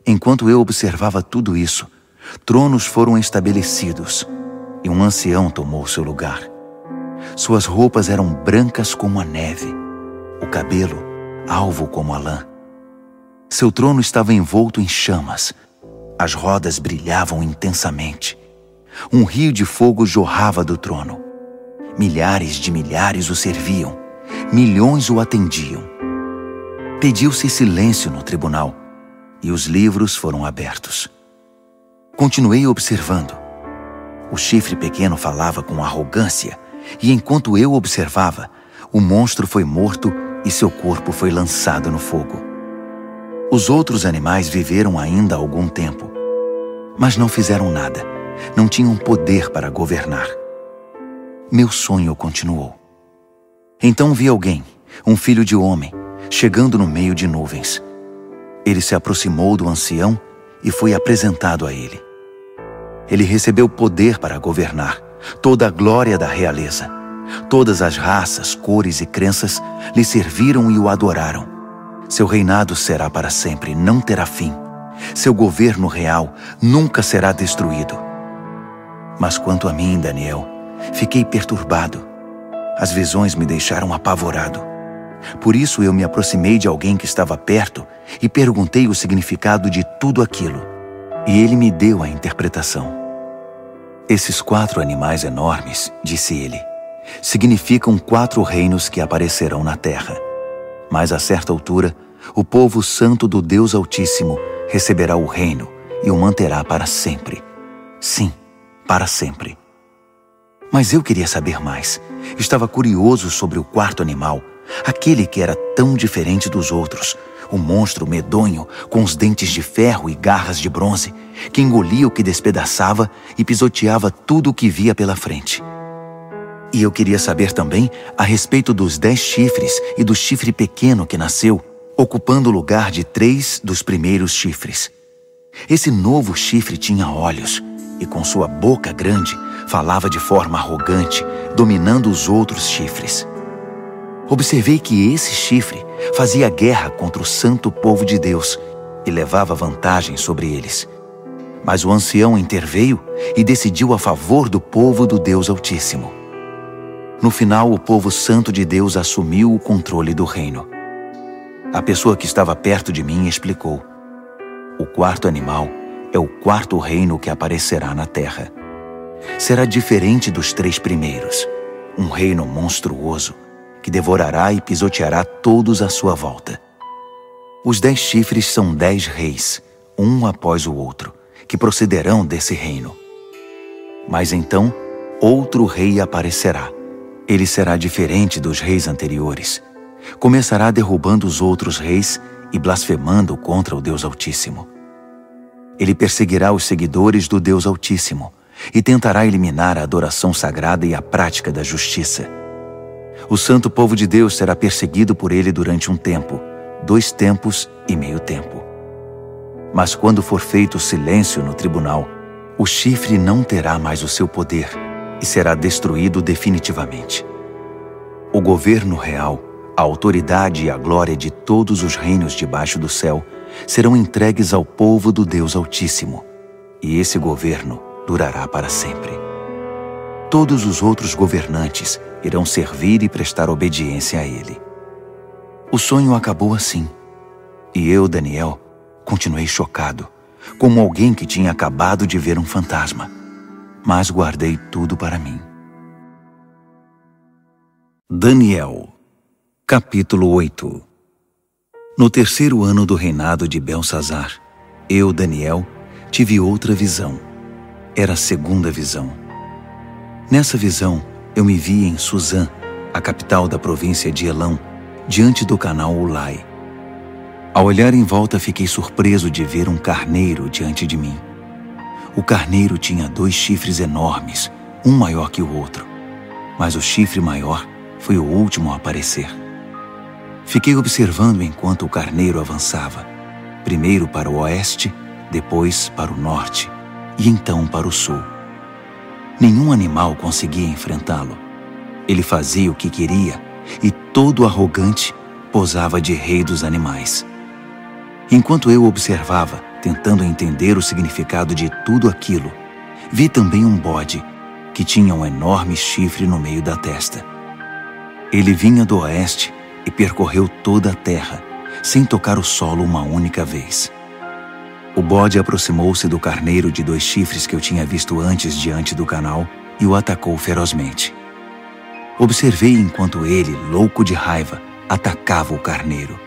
Enquanto eu observava tudo isso, tronos foram estabelecidos e um ancião tomou seu lugar. Suas roupas eram brancas como a neve, o cabelo alvo como a lã. Seu trono estava envolto em chamas. As rodas brilhavam intensamente. Um rio de fogo jorrava do trono. Milhares de milhares o serviam. Milhões o atendiam. Pediu-se silêncio no tribunal e os livros foram abertos. Continuei observando. O chifre pequeno falava com arrogância e enquanto eu observava, o monstro foi morto e seu corpo foi lançado no fogo. Os outros animais viveram ainda algum tempo, mas não fizeram nada, não tinham poder para governar. Meu sonho continuou. Então vi alguém, um filho de homem, chegando no meio de nuvens. Ele se aproximou do ancião e foi apresentado a ele. Ele recebeu poder para governar, toda a glória da realeza Todas as raças, cores e crenças lhe serviram e o adoraram. Seu reinado será para sempre, não terá fim. Seu governo real nunca será destruído. Mas quanto a mim, Daniel, fiquei perturbado. As visões me deixaram apavorado. Por isso eu me aproximei de alguém que estava perto e perguntei o significado de tudo aquilo. E ele me deu a interpretação. Esses quatro animais enormes, disse ele, significam quatro reinos que aparecerão na terra. Mas a certa altura, o povo santo do Deus Altíssimo receberá o reino e o manterá para sempre. Sim, para sempre. Mas eu queria saber mais. Estava curioso sobre o quarto animal, aquele que era tão diferente dos outros, o monstro medonho com os dentes de ferro e garras de bronze, que engolia o que despedaçava e pisoteava tudo o que via pela frente. E eu queria saber também a respeito dos dez chifres e do chifre pequeno que nasceu, ocupando o lugar de três dos primeiros chifres. Esse novo chifre tinha olhos e, com sua boca grande, falava de forma arrogante, dominando os outros chifres. Observei que esse chifre fazia guerra contra o santo povo de Deus e levava vantagem sobre eles. Mas o ancião interveio e decidiu a favor do povo do Deus Altíssimo. No final, o povo santo de Deus assumiu o controle do reino. A pessoa que estava perto de mim explicou: O quarto animal é o quarto reino que aparecerá na terra. Será diferente dos três primeiros, um reino monstruoso que devorará e pisoteará todos à sua volta. Os dez chifres são dez reis, um após o outro, que procederão desse reino. Mas então, outro rei aparecerá. Ele será diferente dos reis anteriores. Começará derrubando os outros reis e blasfemando contra o Deus Altíssimo. Ele perseguirá os seguidores do Deus Altíssimo e tentará eliminar a adoração sagrada e a prática da justiça. O santo povo de Deus será perseguido por ele durante um tempo, dois tempos e meio tempo. Mas quando for feito silêncio no tribunal, o chifre não terá mais o seu poder e será destruído definitivamente. O governo real, a autoridade e a glória de todos os reinos debaixo do céu serão entregues ao povo do Deus Altíssimo, e esse governo durará para sempre. Todos os outros governantes irão servir e prestar obediência a ele. O sonho acabou assim, e eu, Daniel, continuei chocado, como alguém que tinha acabado de ver um fantasma, mas guardei tudo para mim. Daniel, capítulo 8 No terceiro ano do reinado de Belsazar, eu, Daniel, tive outra visão. Era a segunda visão. Nessa visão, eu me vi em Suzã, a capital da província de Elão, diante do canal Ulai. Ao olhar em volta, fiquei surpreso de ver um carneiro diante de mim. O carneiro tinha dois chifres enormes, um maior que o outro, mas o chifre maior foi o último a aparecer. Fiquei observando enquanto o carneiro avançava, primeiro para o oeste, depois para o norte e então para o sul. Nenhum animal conseguia enfrentá-lo. Ele fazia o que queria e, todo arrogante, posava de rei dos animais. Enquanto eu observava, tentando entender o significado de tudo aquilo, vi também um bode que tinha um enorme chifre no meio da testa. Ele vinha do oeste e percorreu toda a terra, sem tocar o solo uma única vez. O bode aproximou-se do carneiro de dois chifres que eu tinha visto antes diante do canal e o atacou ferozmente. Observei enquanto ele, louco de raiva, atacava o carneiro.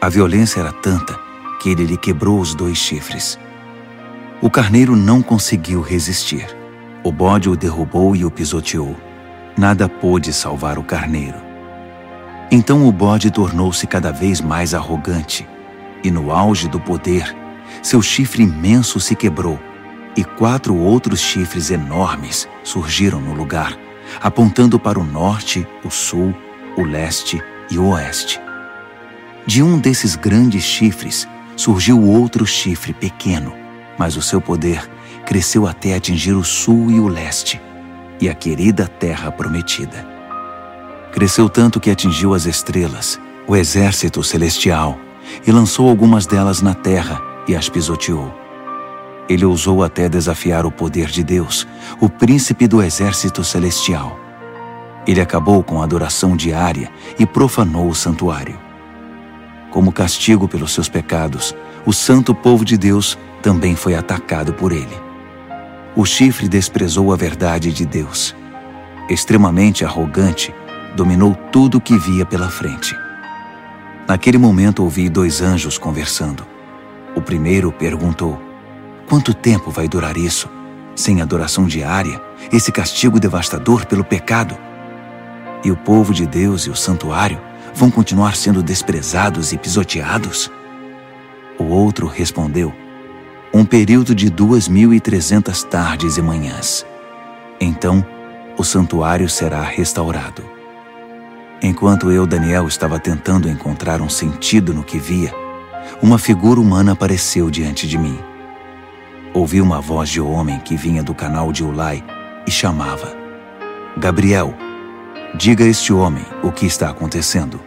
A violência era tanta que ele lhe quebrou os dois chifres. O carneiro não conseguiu resistir. O bode o derrubou e o pisoteou. Nada pôde salvar o carneiro. Então o bode tornou-se cada vez mais arrogante, e no auge do poder, seu chifre imenso se quebrou, e quatro outros chifres enormes surgiram no lugar, apontando para o norte, o sul, o leste e o oeste. De um desses grandes chifres surgiu outro chifre pequeno, mas o seu poder cresceu até atingir o sul e o leste e a querida terra prometida. Cresceu tanto que atingiu as estrelas, o exército celestial, e lançou algumas delas na terra e as pisoteou. Ele ousou até desafiar o poder de Deus, o príncipe do exército celestial. Ele acabou com a adoração diária e profanou o santuário. Como castigo pelos seus pecados, o santo povo de Deus também foi atacado por ele. O chifre desprezou a verdade de Deus. Extremamente arrogante, dominou tudo o que via pela frente. Naquele momento ouvi dois anjos conversando. O primeiro perguntou: Quanto tempo vai durar isso? Sem adoração diária, esse castigo devastador pelo pecado? E o povo de Deus e o santuário vão continuar sendo desprezados e pisoteados? O outro respondeu: Um período de duas mil e trezentas tardes e manhãs. Então, o santuário será restaurado. Enquanto eu, Daniel, estava tentando encontrar um sentido no que via, uma figura humana apareceu diante de mim. Ouvi uma voz de homem que vinha do canal de Ulai e chamava: Gabriel, Diga a este homem o que está acontecendo.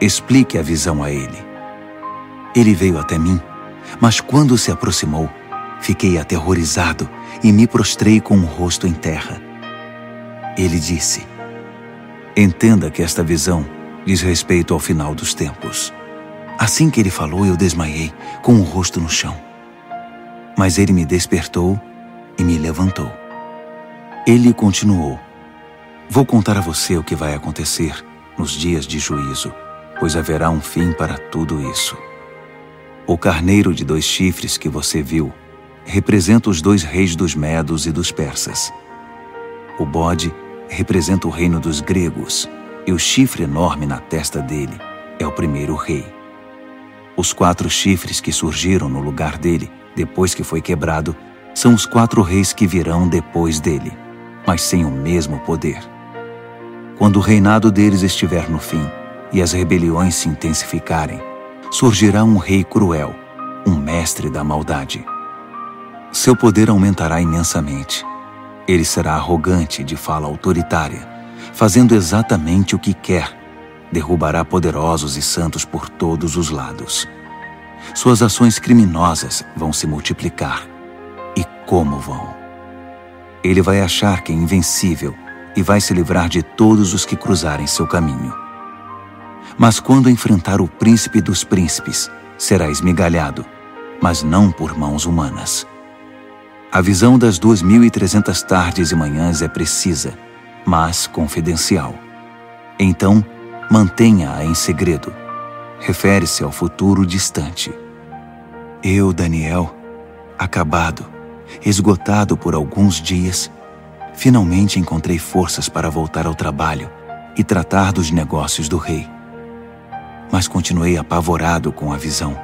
Explique a visão a ele. Ele veio até mim, mas quando se aproximou, fiquei aterrorizado e me prostrei com o rosto em terra. Ele disse: Entenda que esta visão diz respeito ao final dos tempos. Assim que ele falou, eu desmaiei, com o rosto no chão. Mas ele me despertou e me levantou. Ele continuou: Vou contar a você o que vai acontecer nos dias de juízo, pois haverá um fim para tudo isso. O carneiro de dois chifres que você viu representa os dois reis dos Medos e dos Persas. O bode representa o reino dos gregos e o chifre enorme na testa dele é o primeiro rei. Os quatro chifres que surgiram no lugar dele, depois que foi quebrado, são os quatro reis que virão depois dele, mas sem o mesmo poder. Quando o reinado deles estiver no fim e as rebeliões se intensificarem, surgirá um rei cruel, um mestre da maldade. Seu poder aumentará imensamente. Ele será arrogante de fala autoritária, fazendo exatamente o que quer derrubará poderosos e santos por todos os lados. Suas ações criminosas vão se multiplicar. E como vão? Ele vai achar que é invencível e vai se livrar de todos os que cruzarem seu caminho. Mas quando enfrentar o príncipe dos príncipes, será esmigalhado, mas não por mãos humanas. A visão das duas mil e trezentas tardes e manhãs é precisa, mas confidencial. Então, mantenha-a em segredo. Refere-se ao futuro distante. Eu, Daniel, acabado, esgotado por alguns dias, finalmente encontrei forças para voltar ao trabalho e tratar dos negócios do rei. Mas continuei apavorado com a visão,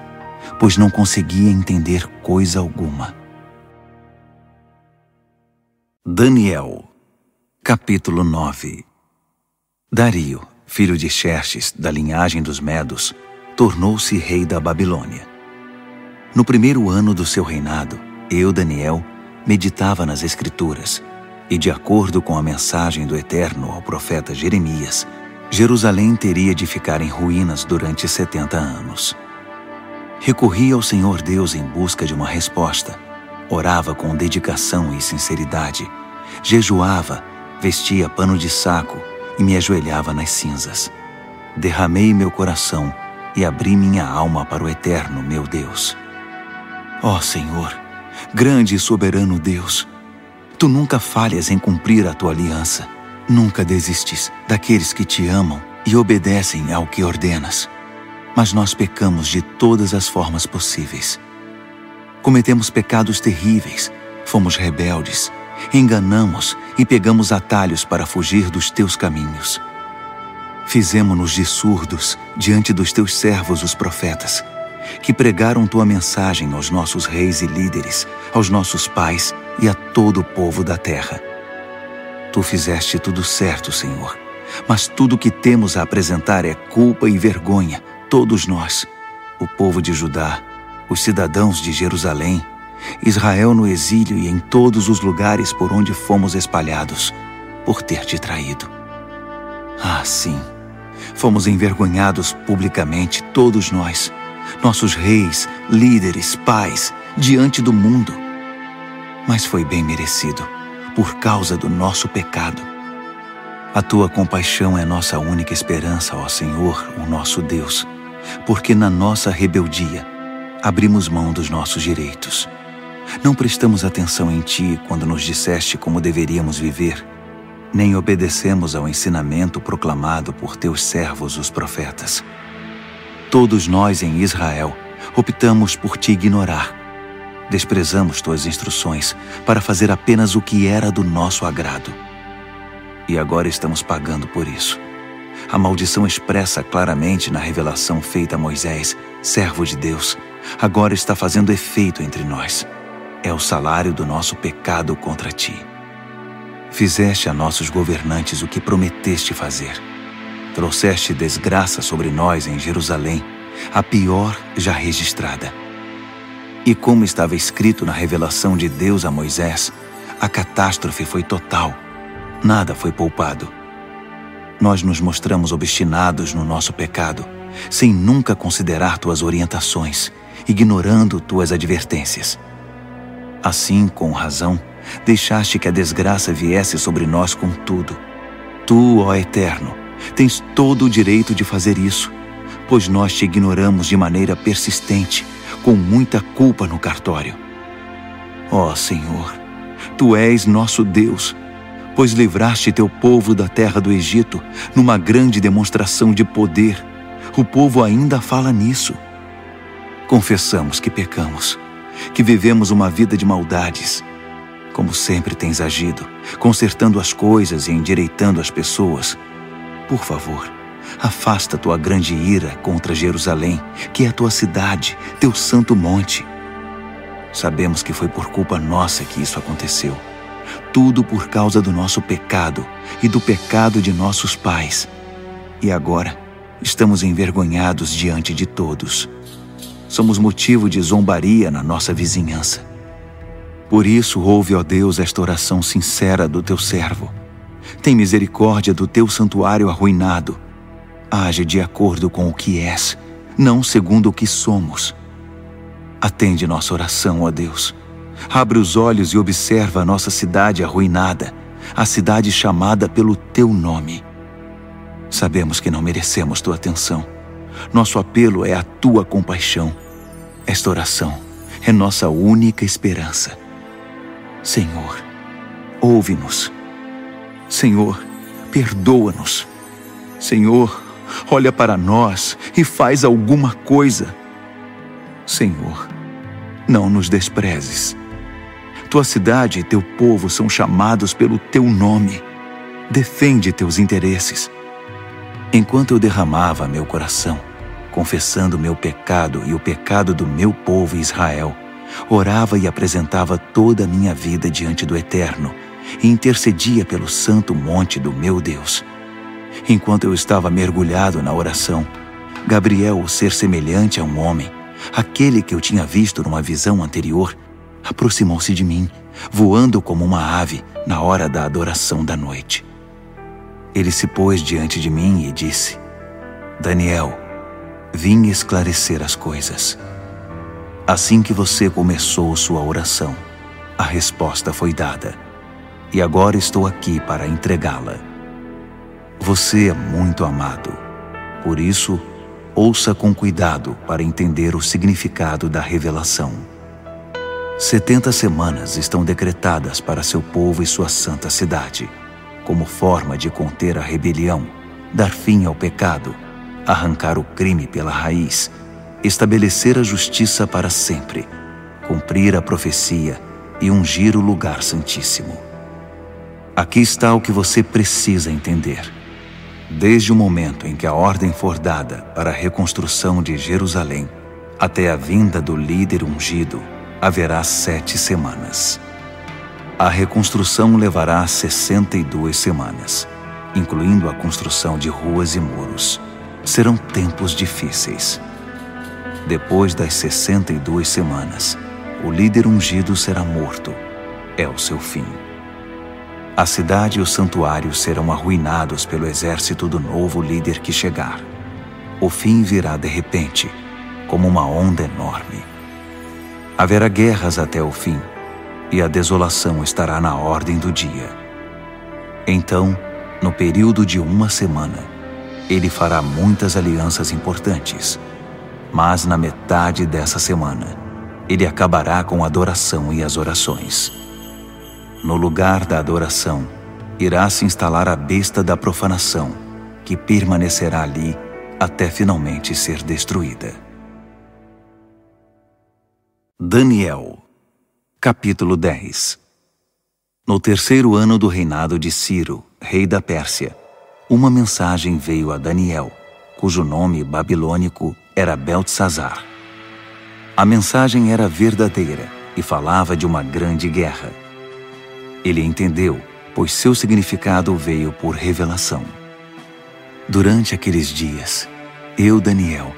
pois não conseguia entender coisa alguma. Daniel, capítulo 9 Dario, filho de Xerxes, da linhagem dos Medos, tornou-se rei da Babilônia. No primeiro ano do seu reinado, eu, Daniel, meditava nas Escrituras, e de acordo com a mensagem do Eterno ao profeta Jeremias, Jerusalém teria de ficar em ruínas durante setenta anos. Recorri ao Senhor Deus em busca de uma resposta, orava com dedicação e sinceridade, jejuava, vestia pano de saco e me ajoelhava nas cinzas. Derramei meu coração e abri minha alma para o eterno meu Deus. Ó oh, Senhor, grande e soberano Deus, tu nunca falhas em cumprir a tua aliança. Nunca desistes daqueles que te amam e obedecem ao que ordenas. Mas nós pecamos de todas as formas possíveis. Cometemos pecados terríveis, fomos rebeldes enganamos e pegamos atalhos para fugir dos teus caminhos. Fizemo-nos de surdos diante dos teus servos, os profetas, que pregaram tua mensagem aos nossos reis e líderes, aos nossos pais e a todo o povo da terra. Tu fizeste tudo certo, Senhor, mas tudo que temos a apresentar é culpa e vergonha, todos nós, o povo de Judá, os cidadãos de Jerusalém, Israel no exílio e em todos os lugares por onde fomos espalhados, por ter te traído. Ah, sim, fomos envergonhados publicamente, todos nós, nossos reis, líderes, pais, diante do mundo. Mas foi bem merecido, por causa do nosso pecado. A tua compaixão é nossa única esperança, ó Senhor, o nosso Deus, porque na nossa rebeldia abrimos mão dos nossos direitos não prestamos atenção em ti quando nos disseste como deveríamos viver, nem obedecemos ao ensinamento proclamado por teus servos, os profetas. Todos nós em Israel optamos por te ignorar. Desprezamos tuas instruções para fazer apenas o que era do nosso agrado. E agora estamos pagando por isso. A maldição expressa claramente na revelação feita a Moisés, servo de Deus, agora está fazendo efeito entre nós é o salário do nosso pecado contra ti. Fizeste a nossos governantes o que prometeste fazer. Trouxeste desgraça sobre nós em Jerusalém, a pior já registrada. E como estava escrito na revelação de Deus a Moisés, a catástrofe foi total. Nada foi poupado. Nós nos mostramos obstinados no nosso pecado, sem nunca considerar tuas orientações, ignorando tuas advertências. Assim, com razão, deixaste que a desgraça viesse sobre nós com tudo. Tu, ó Eterno, Tens todo o direito de fazer isso, pois nós te ignoramos de maneira persistente, com muita culpa no cartório. Ó Senhor, tu és nosso Deus, pois livraste teu povo da terra do Egito numa grande demonstração de poder. O povo ainda fala nisso. Confessamos que pecamos, que vivemos uma vida de maldades. Como sempre tens agido, consertando as coisas e endireitando as pessoas. Por favor, afasta tua grande ira contra Jerusalém, que é a tua cidade, teu santo monte. Sabemos que foi por culpa nossa que isso aconteceu. Tudo por causa do nosso pecado e do pecado de nossos pais. E agora estamos envergonhados diante de todos somos motivo de zombaria na nossa vizinhança. Por isso, ouve, ó Deus, esta oração sincera do teu servo. Tem misericórdia do teu santuário arruinado. Age de acordo com o que és, não segundo o que somos. Atende nossa oração, ó Deus. Abre os olhos e observa a nossa cidade arruinada, a cidade chamada pelo teu nome. Sabemos que não merecemos tua atenção nosso apelo é a tua compaixão. Esta oração é nossa única esperança. Senhor, ouve-nos. Senhor, perdoa-nos. Senhor, olha para nós e faz alguma coisa. Senhor, não nos desprezes. Tua cidade e teu povo são chamados pelo teu nome. Defende teus interesses. Enquanto eu derramava meu coração, confessando meu pecado e o pecado do meu povo Israel, orava e apresentava toda a minha vida diante do Eterno e intercedia pelo santo monte do meu Deus. Enquanto eu estava mergulhado na oração, Gabriel, o ser semelhante a um homem, aquele que eu tinha visto numa visão anterior, aproximou-se de mim, voando como uma ave na hora da adoração da noite. Ele se pôs diante de mim e disse: Daniel, vim esclarecer as coisas. Assim que você começou sua oração, a resposta foi dada, e agora estou aqui para entregá-la. Você é muito amado, por isso, ouça com cuidado para entender o significado da revelação. Setenta semanas estão decretadas para seu povo e sua santa cidade como forma de conter a rebelião, dar fim ao pecado, arrancar o crime pela raiz, estabelecer a justiça para sempre, cumprir a profecia e ungir o lugar santíssimo. Aqui está o que você precisa entender. Desde o momento em que a ordem for dada para a reconstrução de Jerusalém até a vinda do líder ungido, haverá sete semanas. A reconstrução levará 62 semanas, incluindo a construção de ruas e muros. Serão tempos difíceis. Depois das 62 semanas, o líder ungido será morto. É o seu fim. A cidade e o santuário serão arruinados pelo exército do novo líder que chegar. O fim virá de repente, como uma onda enorme. Haverá guerras até o fim e a desolação estará na ordem do dia. Então, no período de uma semana, ele fará muitas alianças importantes. Mas na metade dessa semana, ele acabará com a adoração e as orações. No lugar da adoração, irá se instalar a besta da profanação, que permanecerá ali até finalmente ser destruída. Daniel Capítulo 10 No terceiro ano do reinado de Ciro, rei da Pérsia, uma mensagem veio a Daniel, cujo nome babilônico era Beltesazar. A mensagem era verdadeira e falava de uma grande guerra. Ele entendeu, pois seu significado veio por revelação. Durante aqueles dias, eu, Daniel,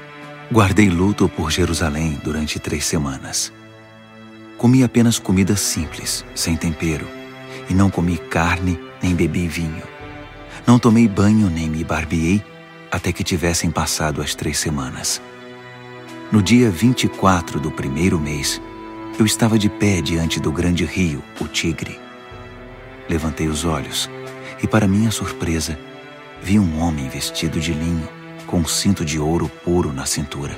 guardei luto por Jerusalém durante três semanas. Comi apenas comida simples, sem tempero, e não comi carne nem bebi vinho. Não tomei banho nem me barbeei até que tivessem passado as três semanas. No dia 24 do primeiro mês, eu estava de pé diante do grande rio, o Tigre. Levantei os olhos e, para minha surpresa, vi um homem vestido de linho, com um cinto de ouro puro na cintura.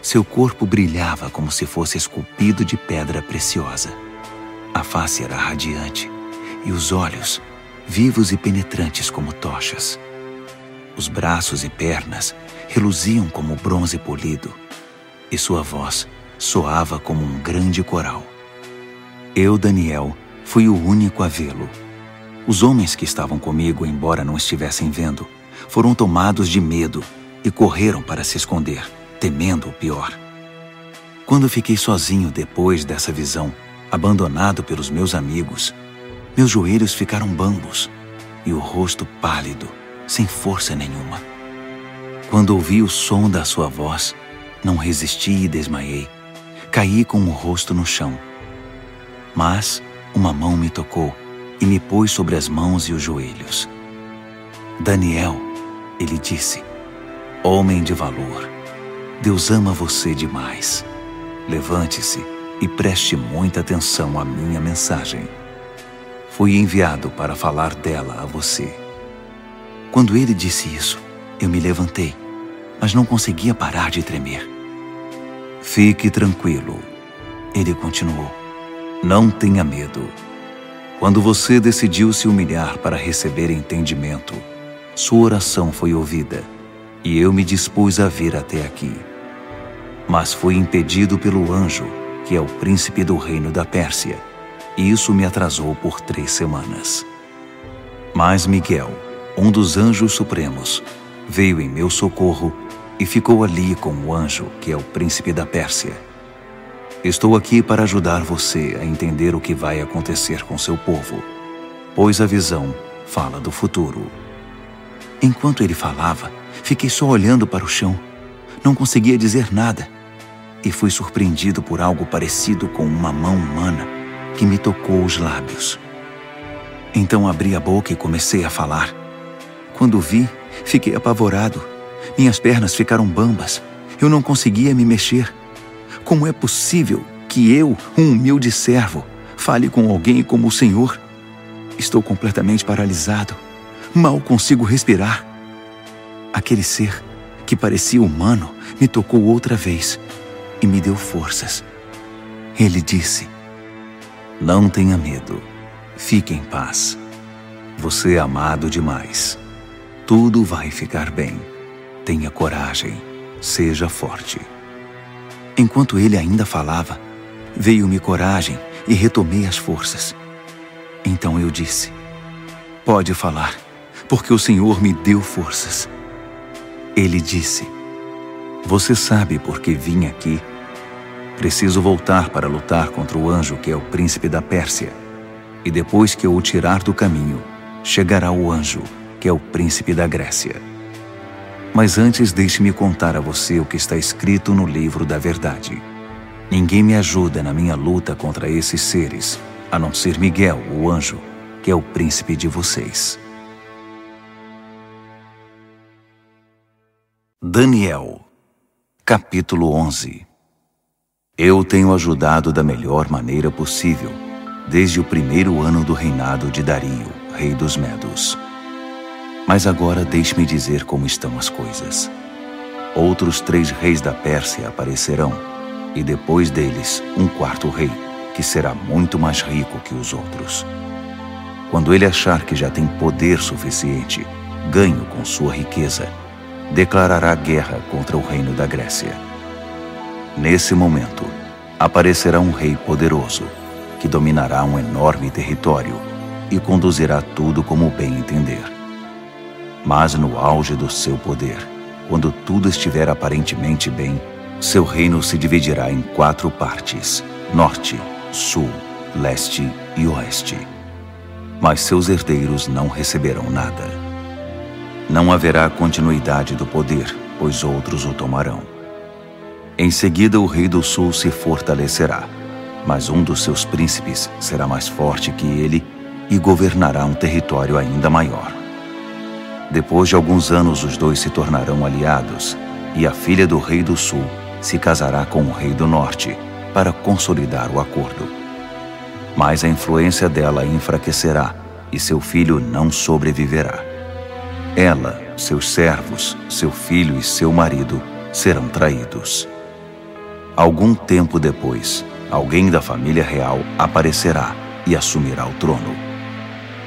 Seu corpo brilhava como se fosse esculpido de pedra preciosa. A face era radiante e os olhos, vivos e penetrantes como tochas. Os braços e pernas reluziam como bronze polido, e sua voz soava como um grande coral. Eu, Daniel, fui o único a vê-lo. Os homens que estavam comigo, embora não estivessem vendo, foram tomados de medo e correram para se esconder, temendo o pior. Quando fiquei sozinho depois dessa visão, abandonado pelos meus amigos, meus joelhos ficaram bambos e o rosto pálido, sem força nenhuma. Quando ouvi o som da sua voz, não resisti e desmaiei. Caí com o rosto no chão. Mas uma mão me tocou e me pôs sobre as mãos e os joelhos. Daniel, ele disse, homem de valor, Deus ama você demais. Levante-se e preste muita atenção à minha mensagem. Fui enviado para falar dela a você. Quando ele disse isso, eu me levantei, mas não conseguia parar de tremer. Fique tranquilo, ele continuou. Não tenha medo. Quando você decidiu se humilhar para receber entendimento, sua oração foi ouvida e eu me dispus a vir até aqui. Mas fui impedido pelo anjo, que é o príncipe do reino da Pérsia, e isso me atrasou por três semanas. Mas Miguel, um dos anjos supremos, veio em meu socorro e ficou ali com o anjo, que é o príncipe da Pérsia. Estou aqui para ajudar você a entender o que vai acontecer com seu povo, pois a visão fala do futuro. Enquanto ele falava, fiquei só olhando para o chão. Não conseguia dizer nada. E fui surpreendido por algo parecido com uma mão humana que me tocou os lábios. Então abri a boca e comecei a falar. Quando vi, fiquei apavorado. Minhas pernas ficaram bambas. Eu não conseguia me mexer. Como é possível que eu, um humilde servo, fale com alguém como o Senhor? Estou completamente paralisado. Mal consigo respirar. Aquele ser, que parecia humano, me tocou outra vez e me deu forças. Ele disse: Não tenha medo. Fique em paz. Você é amado demais. Tudo vai ficar bem. Tenha coragem. Seja forte. Enquanto ele ainda falava, veio-me coragem e retomei as forças. Então eu disse: Pode falar, porque o Senhor me deu forças. Ele disse: Você sabe por que vim aqui? Preciso voltar para lutar contra o anjo que é o príncipe da Pérsia. E depois que eu o tirar do caminho, chegará o anjo que é o príncipe da Grécia. Mas antes, deixe-me contar a você o que está escrito no livro da verdade. Ninguém me ajuda na minha luta contra esses seres, a não ser Miguel, o anjo, que é o príncipe de vocês. Daniel, capítulo 11 Eu tenho ajudado da melhor maneira possível, desde o primeiro ano do reinado de Dario, rei dos Medos. Mas agora deixe-me dizer como estão as coisas. Outros três reis da Pérsia aparecerão, e depois deles um quarto rei, que será muito mais rico que os outros. Quando ele achar que já tem poder suficiente, ganho com sua riqueza, declarará guerra contra o reino da Grécia. Nesse momento, aparecerá um rei poderoso, que dominará um enorme território e conduzirá tudo como bem entender. Mas no auge do seu poder, quando tudo estiver aparentemente bem, seu reino se dividirá em quatro partes: norte, sul, leste e oeste. Mas seus herdeiros não receberão nada. Não haverá continuidade do poder, pois outros o tomarão. Em seguida, o rei do sul se fortalecerá, mas um dos seus príncipes será mais forte que ele e governará um território ainda maior. Depois de alguns anos, os dois se tornarão aliados, e a filha do rei do sul se casará com o rei do norte para consolidar o acordo. Mas a influência dela enfraquecerá e seu filho não sobreviverá. ela, seus servos, seu filho e seu marido serão traídos. Algum tempo depois, alguém da família real aparecerá e assumirá o trono.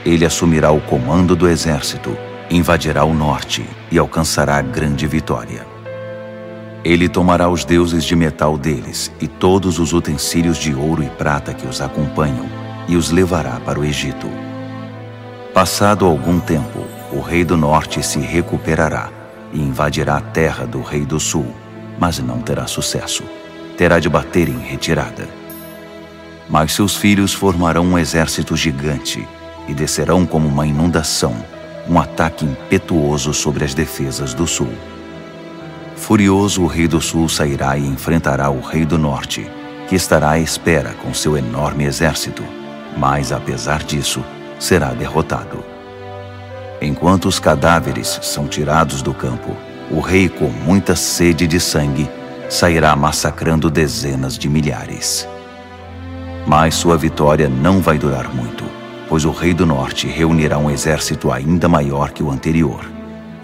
Ele assumirá o comando do exército, invadirá o norte e alcançará grande vitória. Ele tomará os deuses de metal deles e todos os utensílios de ouro e prata que os acompanham e os levará para o Egito. Passado algum tempo, o rei do norte se recuperará e invadirá a terra do rei do sul, mas não terá sucesso. Terá de bater em retirada. Mas seus filhos formarão um exército gigante e descerão como uma inundação, um ataque impetuoso sobre as defesas do sul. Furioso, o rei do sul sairá e enfrentará o rei do norte, que estará à espera com seu enorme exército, mas apesar disso, será derrotado. Enquanto os cadáveres são tirados do campo, o rei, com muita sede de sangue, sairá massacrando dezenas de milhares. Mas sua vitória não vai durar muito, pois o rei do norte reunirá um exército ainda maior que o anterior,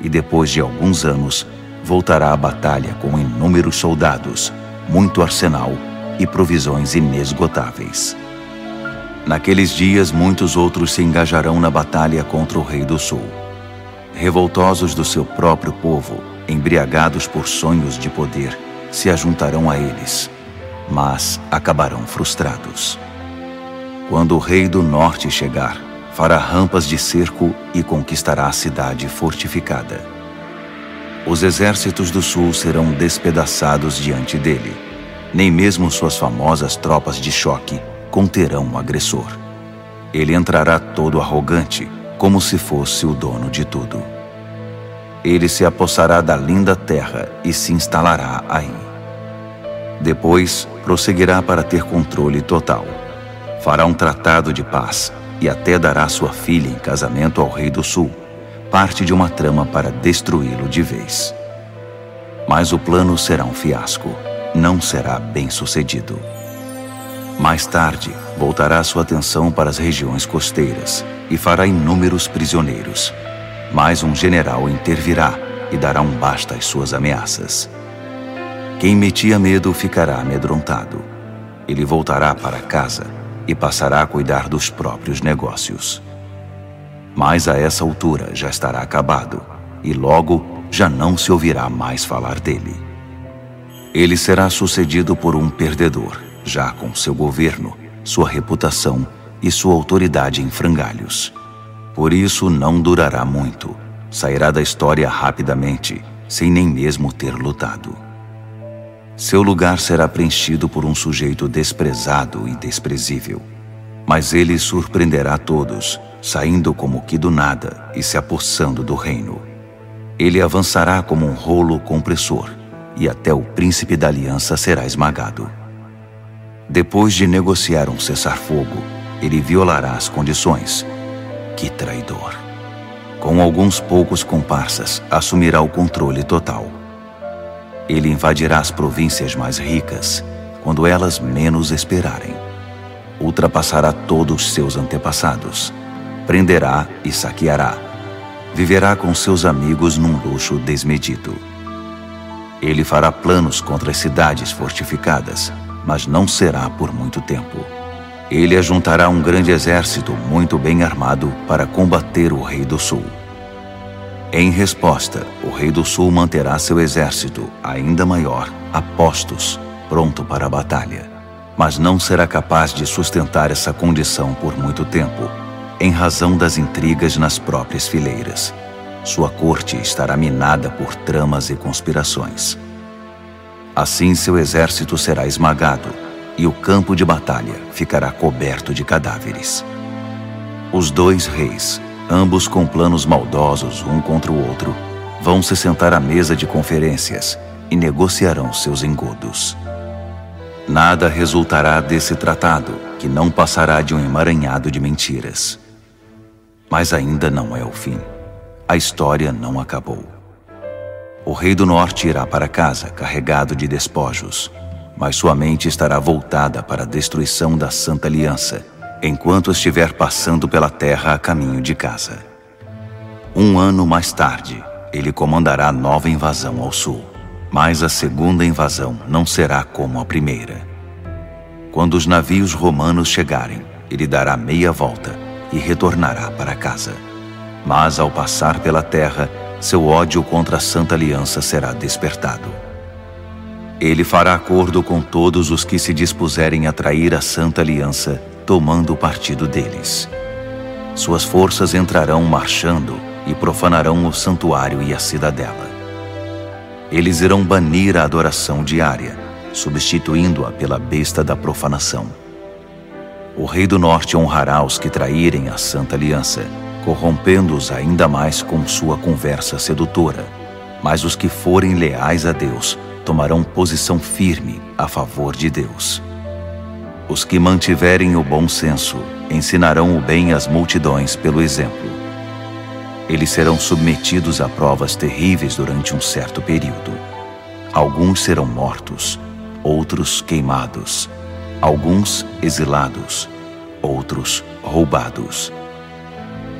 e depois de alguns anos voltará à batalha com inúmeros soldados, muito arsenal e provisões inesgotáveis. Naqueles dias, muitos outros se engajarão na batalha contra o Rei do Sul. Revoltosos do seu próprio povo, embriagados por sonhos de poder, se ajuntarão a eles, mas acabarão frustrados. Quando o Rei do Norte chegar, fará rampas de cerco e conquistará a cidade fortificada os exércitos do sul serão despedaçados diante dele. Nem mesmo suas famosas tropas de choque conterão o agressor. Ele entrará todo arrogante, como se fosse o dono de tudo. Ele se apossará da linda terra e se instalará aí. Depois, prosseguirá para ter controle total. Fará um tratado de paz e até dará sua filha em casamento ao rei do sul parte de uma trama para destruí-lo de vez. Mas o plano será um fiasco, não será bem sucedido. Mais tarde, voltará sua atenção para as regiões costeiras e fará inúmeros prisioneiros. Mas um general intervirá e dará um basta às suas ameaças. Quem metia medo ficará amedrontado. Ele voltará para casa e passará a cuidar dos próprios negócios mas a essa altura já estará acabado, e logo já não se ouvirá mais falar dele. Ele será sucedido por um perdedor, já com seu governo, sua reputação e sua autoridade em frangalhos. Por isso não durará muito, sairá da história rapidamente, sem nem mesmo ter lutado. Seu lugar será preenchido por um sujeito desprezado e desprezível. Mas ele surpreenderá todos, saindo como que do nada e se apossando do reino. Ele avançará como um rolo compressor, e até o príncipe da aliança será esmagado. Depois de negociar um cessar-fogo, ele violará as condições. Que traidor! Com alguns poucos comparsas, assumirá o controle total. Ele invadirá as províncias mais ricas, quando elas menos esperarem. Ultrapassará todos seus antepassados prenderá e saqueará. Viverá com seus amigos num luxo desmedido. Ele fará planos contra as cidades fortificadas, mas não será por muito tempo. Ele ajuntará um grande exército muito bem armado para combater o Rei do Sul. Em resposta, o Rei do Sul manterá seu exército, ainda maior, a postos, pronto para a batalha. Mas não será capaz de sustentar essa condição por muito tempo, em razão das intrigas nas próprias fileiras. Sua corte estará minada por tramas e conspirações. Assim seu exército será esmagado e o campo de batalha ficará coberto de cadáveres. Os dois reis, ambos com planos maldosos um contra o outro, vão se sentar à mesa de conferências e negociarão seus engodos. Nada resultará desse tratado que não passará de um emaranhado de mentiras. Mas ainda não é o fim. A história não acabou. O rei do norte irá para casa carregado de despojos, mas sua mente estará voltada para a destruição da Santa Aliança, enquanto estiver passando pela terra a caminho de casa. Um ano mais tarde, ele comandará nova invasão ao sul. Mas a segunda invasão não será como a primeira. Quando os navios romanos chegarem, ele dará meia volta e retornará para casa. Mas ao passar pela terra, seu ódio contra a Santa Aliança será despertado. Ele fará acordo com todos os que se dispuserem a trair a Santa Aliança, tomando o partido deles. Suas forças entrarão marchando e profanarão o santuário e a cidadela. Eles irão banir a adoração diária, substituindo-a pela besta da profanação. O rei do norte honrará os que traírem a Santa Aliança, corrompendo-os ainda mais com sua conversa sedutora. Mas os que forem leais a Deus tomarão posição firme a favor de Deus. Os que mantiverem o bom senso ensinarão o bem às multidões pelo exemplo. Eles serão submetidos a provas terríveis durante um certo período. Alguns serão mortos, outros queimados, alguns exilados, outros roubados.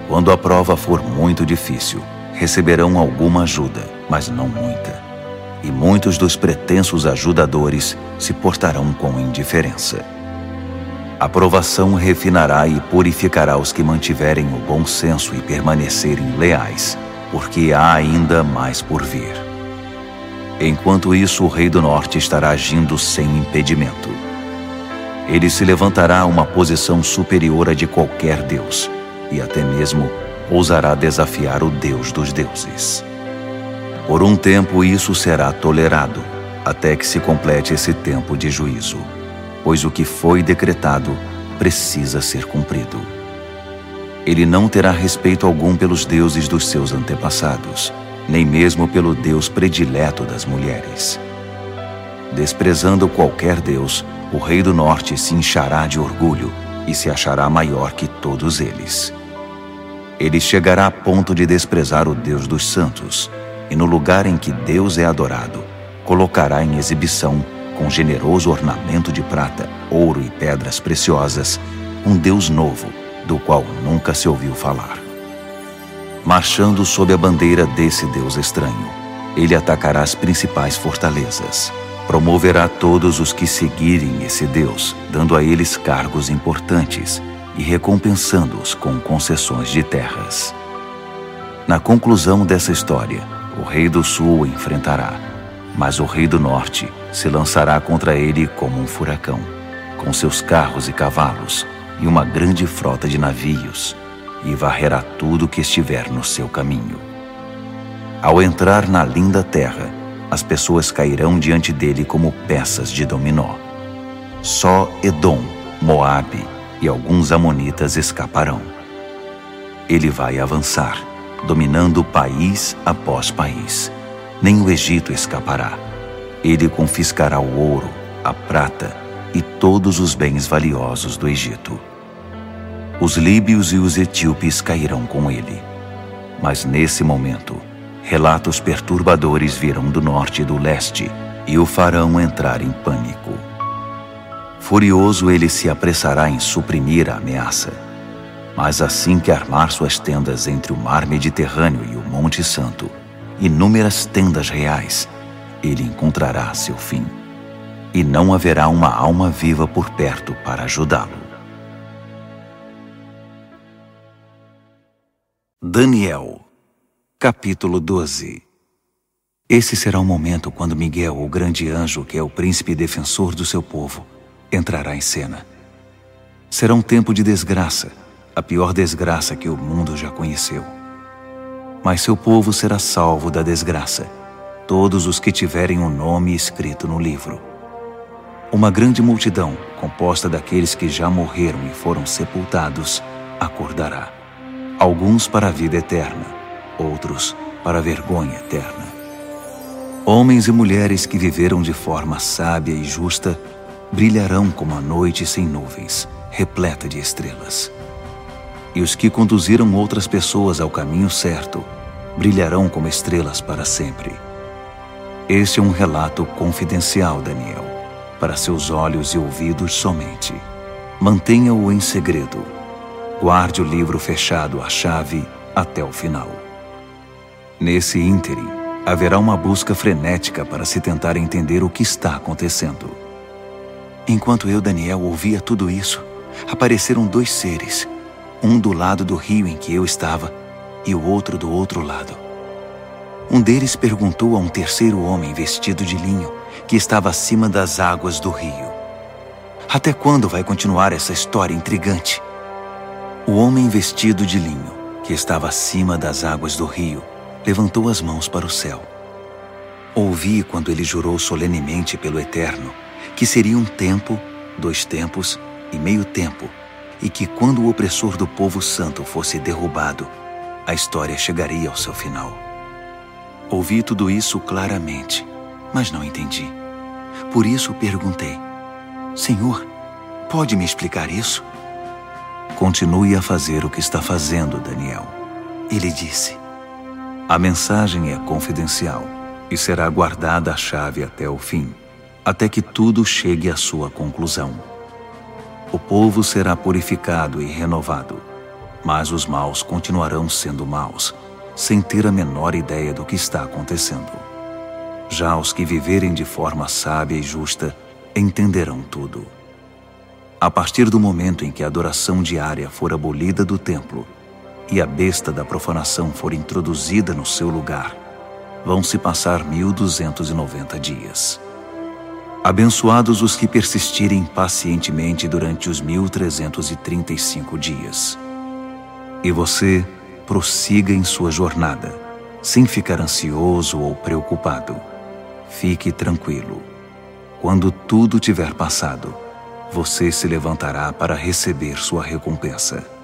Quando a prova for muito difícil, receberão alguma ajuda, mas não muita. E muitos dos pretensos ajudadores se portarão com indiferença. A provação refinará e purificará os que mantiverem o bom senso e permanecerem leais, porque há ainda mais por vir. Enquanto isso, o Rei do Norte estará agindo sem impedimento. Ele se levantará a uma posição superior à de qualquer Deus, e até mesmo ousará desafiar o Deus dos deuses. Por um tempo isso será tolerado, até que se complete esse tempo de juízo pois o que foi decretado precisa ser cumprido. Ele não terá respeito algum pelos deuses dos seus antepassados, nem mesmo pelo Deus predileto das mulheres. Desprezando qualquer Deus, o rei do norte se inchará de orgulho e se achará maior que todos eles. Ele chegará a ponto de desprezar o Deus dos santos, e no lugar em que Deus é adorado, colocará em exibição com generoso ornamento de prata, ouro e pedras preciosas, um Deus novo, do qual nunca se ouviu falar. Marchando sob a bandeira desse Deus estranho, ele atacará as principais fortalezas. Promoverá todos os que seguirem esse Deus, dando a eles cargos importantes e recompensando-os com concessões de terras. Na conclusão dessa história, o rei do sul enfrentará mas o rei do norte se lançará contra ele como um furacão, com seus carros e cavalos e uma grande frota de navios, e varrerá tudo que estiver no seu caminho. Ao entrar na linda terra, as pessoas cairão diante dele como peças de dominó. Só Edom, Moabe e alguns amonitas escaparão. Ele vai avançar, dominando país após país nem o Egito escapará. Ele confiscará o ouro, a prata e todos os bens valiosos do Egito. Os líbios e os etíopes cairão com ele. Mas nesse momento, relatos perturbadores virão do norte e do leste e o farão entrar em pânico. Furioso, ele se apressará em suprimir a ameaça. Mas assim que armar suas tendas entre o mar Mediterrâneo e o Monte Santo, inúmeras tendas reais, ele encontrará seu fim. E não haverá uma alma viva por perto para ajudá-lo. Daniel, capítulo 12 Esse será o momento quando Miguel, o grande anjo, que é o príncipe defensor do seu povo, entrará em cena. Será um tempo de desgraça, a pior desgraça que o mundo já conheceu mas seu povo será salvo da desgraça, todos os que tiverem o um nome escrito no livro. Uma grande multidão, composta daqueles que já morreram e foram sepultados, acordará. Alguns para a vida eterna, outros para a vergonha eterna. Homens e mulheres que viveram de forma sábia e justa brilharão como a noite sem nuvens, repleta de estrelas. E os que conduziram outras pessoas ao caminho certo brilharão como estrelas para sempre. Este é um relato confidencial, Daniel, para seus olhos e ouvidos somente. Mantenha-o em segredo. Guarde o livro fechado à chave até o final. Nesse ínterim, haverá uma busca frenética para se tentar entender o que está acontecendo. Enquanto eu, Daniel, ouvia tudo isso, apareceram dois seres, um do lado do rio em que eu estava e o outro do outro lado. Um deles perguntou a um terceiro homem vestido de linho que estava acima das águas do rio: Até quando vai continuar essa história intrigante? O homem vestido de linho, que estava acima das águas do rio, levantou as mãos para o céu. Ouvi quando ele jurou solenemente pelo Eterno que seria um tempo, dois tempos e meio tempo, e que quando o opressor do povo santo fosse derrubado, a história chegaria ao seu final. Ouvi tudo isso claramente, mas não entendi. Por isso perguntei: Senhor, pode me explicar isso? Continue a fazer o que está fazendo, Daniel. Ele disse: A mensagem é confidencial e será guardada a chave até o fim, até que tudo chegue à sua conclusão. O povo será purificado e renovado, mas os maus continuarão sendo maus sem ter a menor ideia do que está acontecendo. Já os que viverem de forma sábia e justa entenderão tudo. A partir do momento em que a adoração diária for abolida do templo e a besta da profanação for introduzida no seu lugar, vão se passar 1290 dias. Abençoados os que persistirem pacientemente durante os 1335 dias. E você, prossiga em sua jornada, sem ficar ansioso ou preocupado. Fique tranquilo. Quando tudo tiver passado, você se levantará para receber sua recompensa.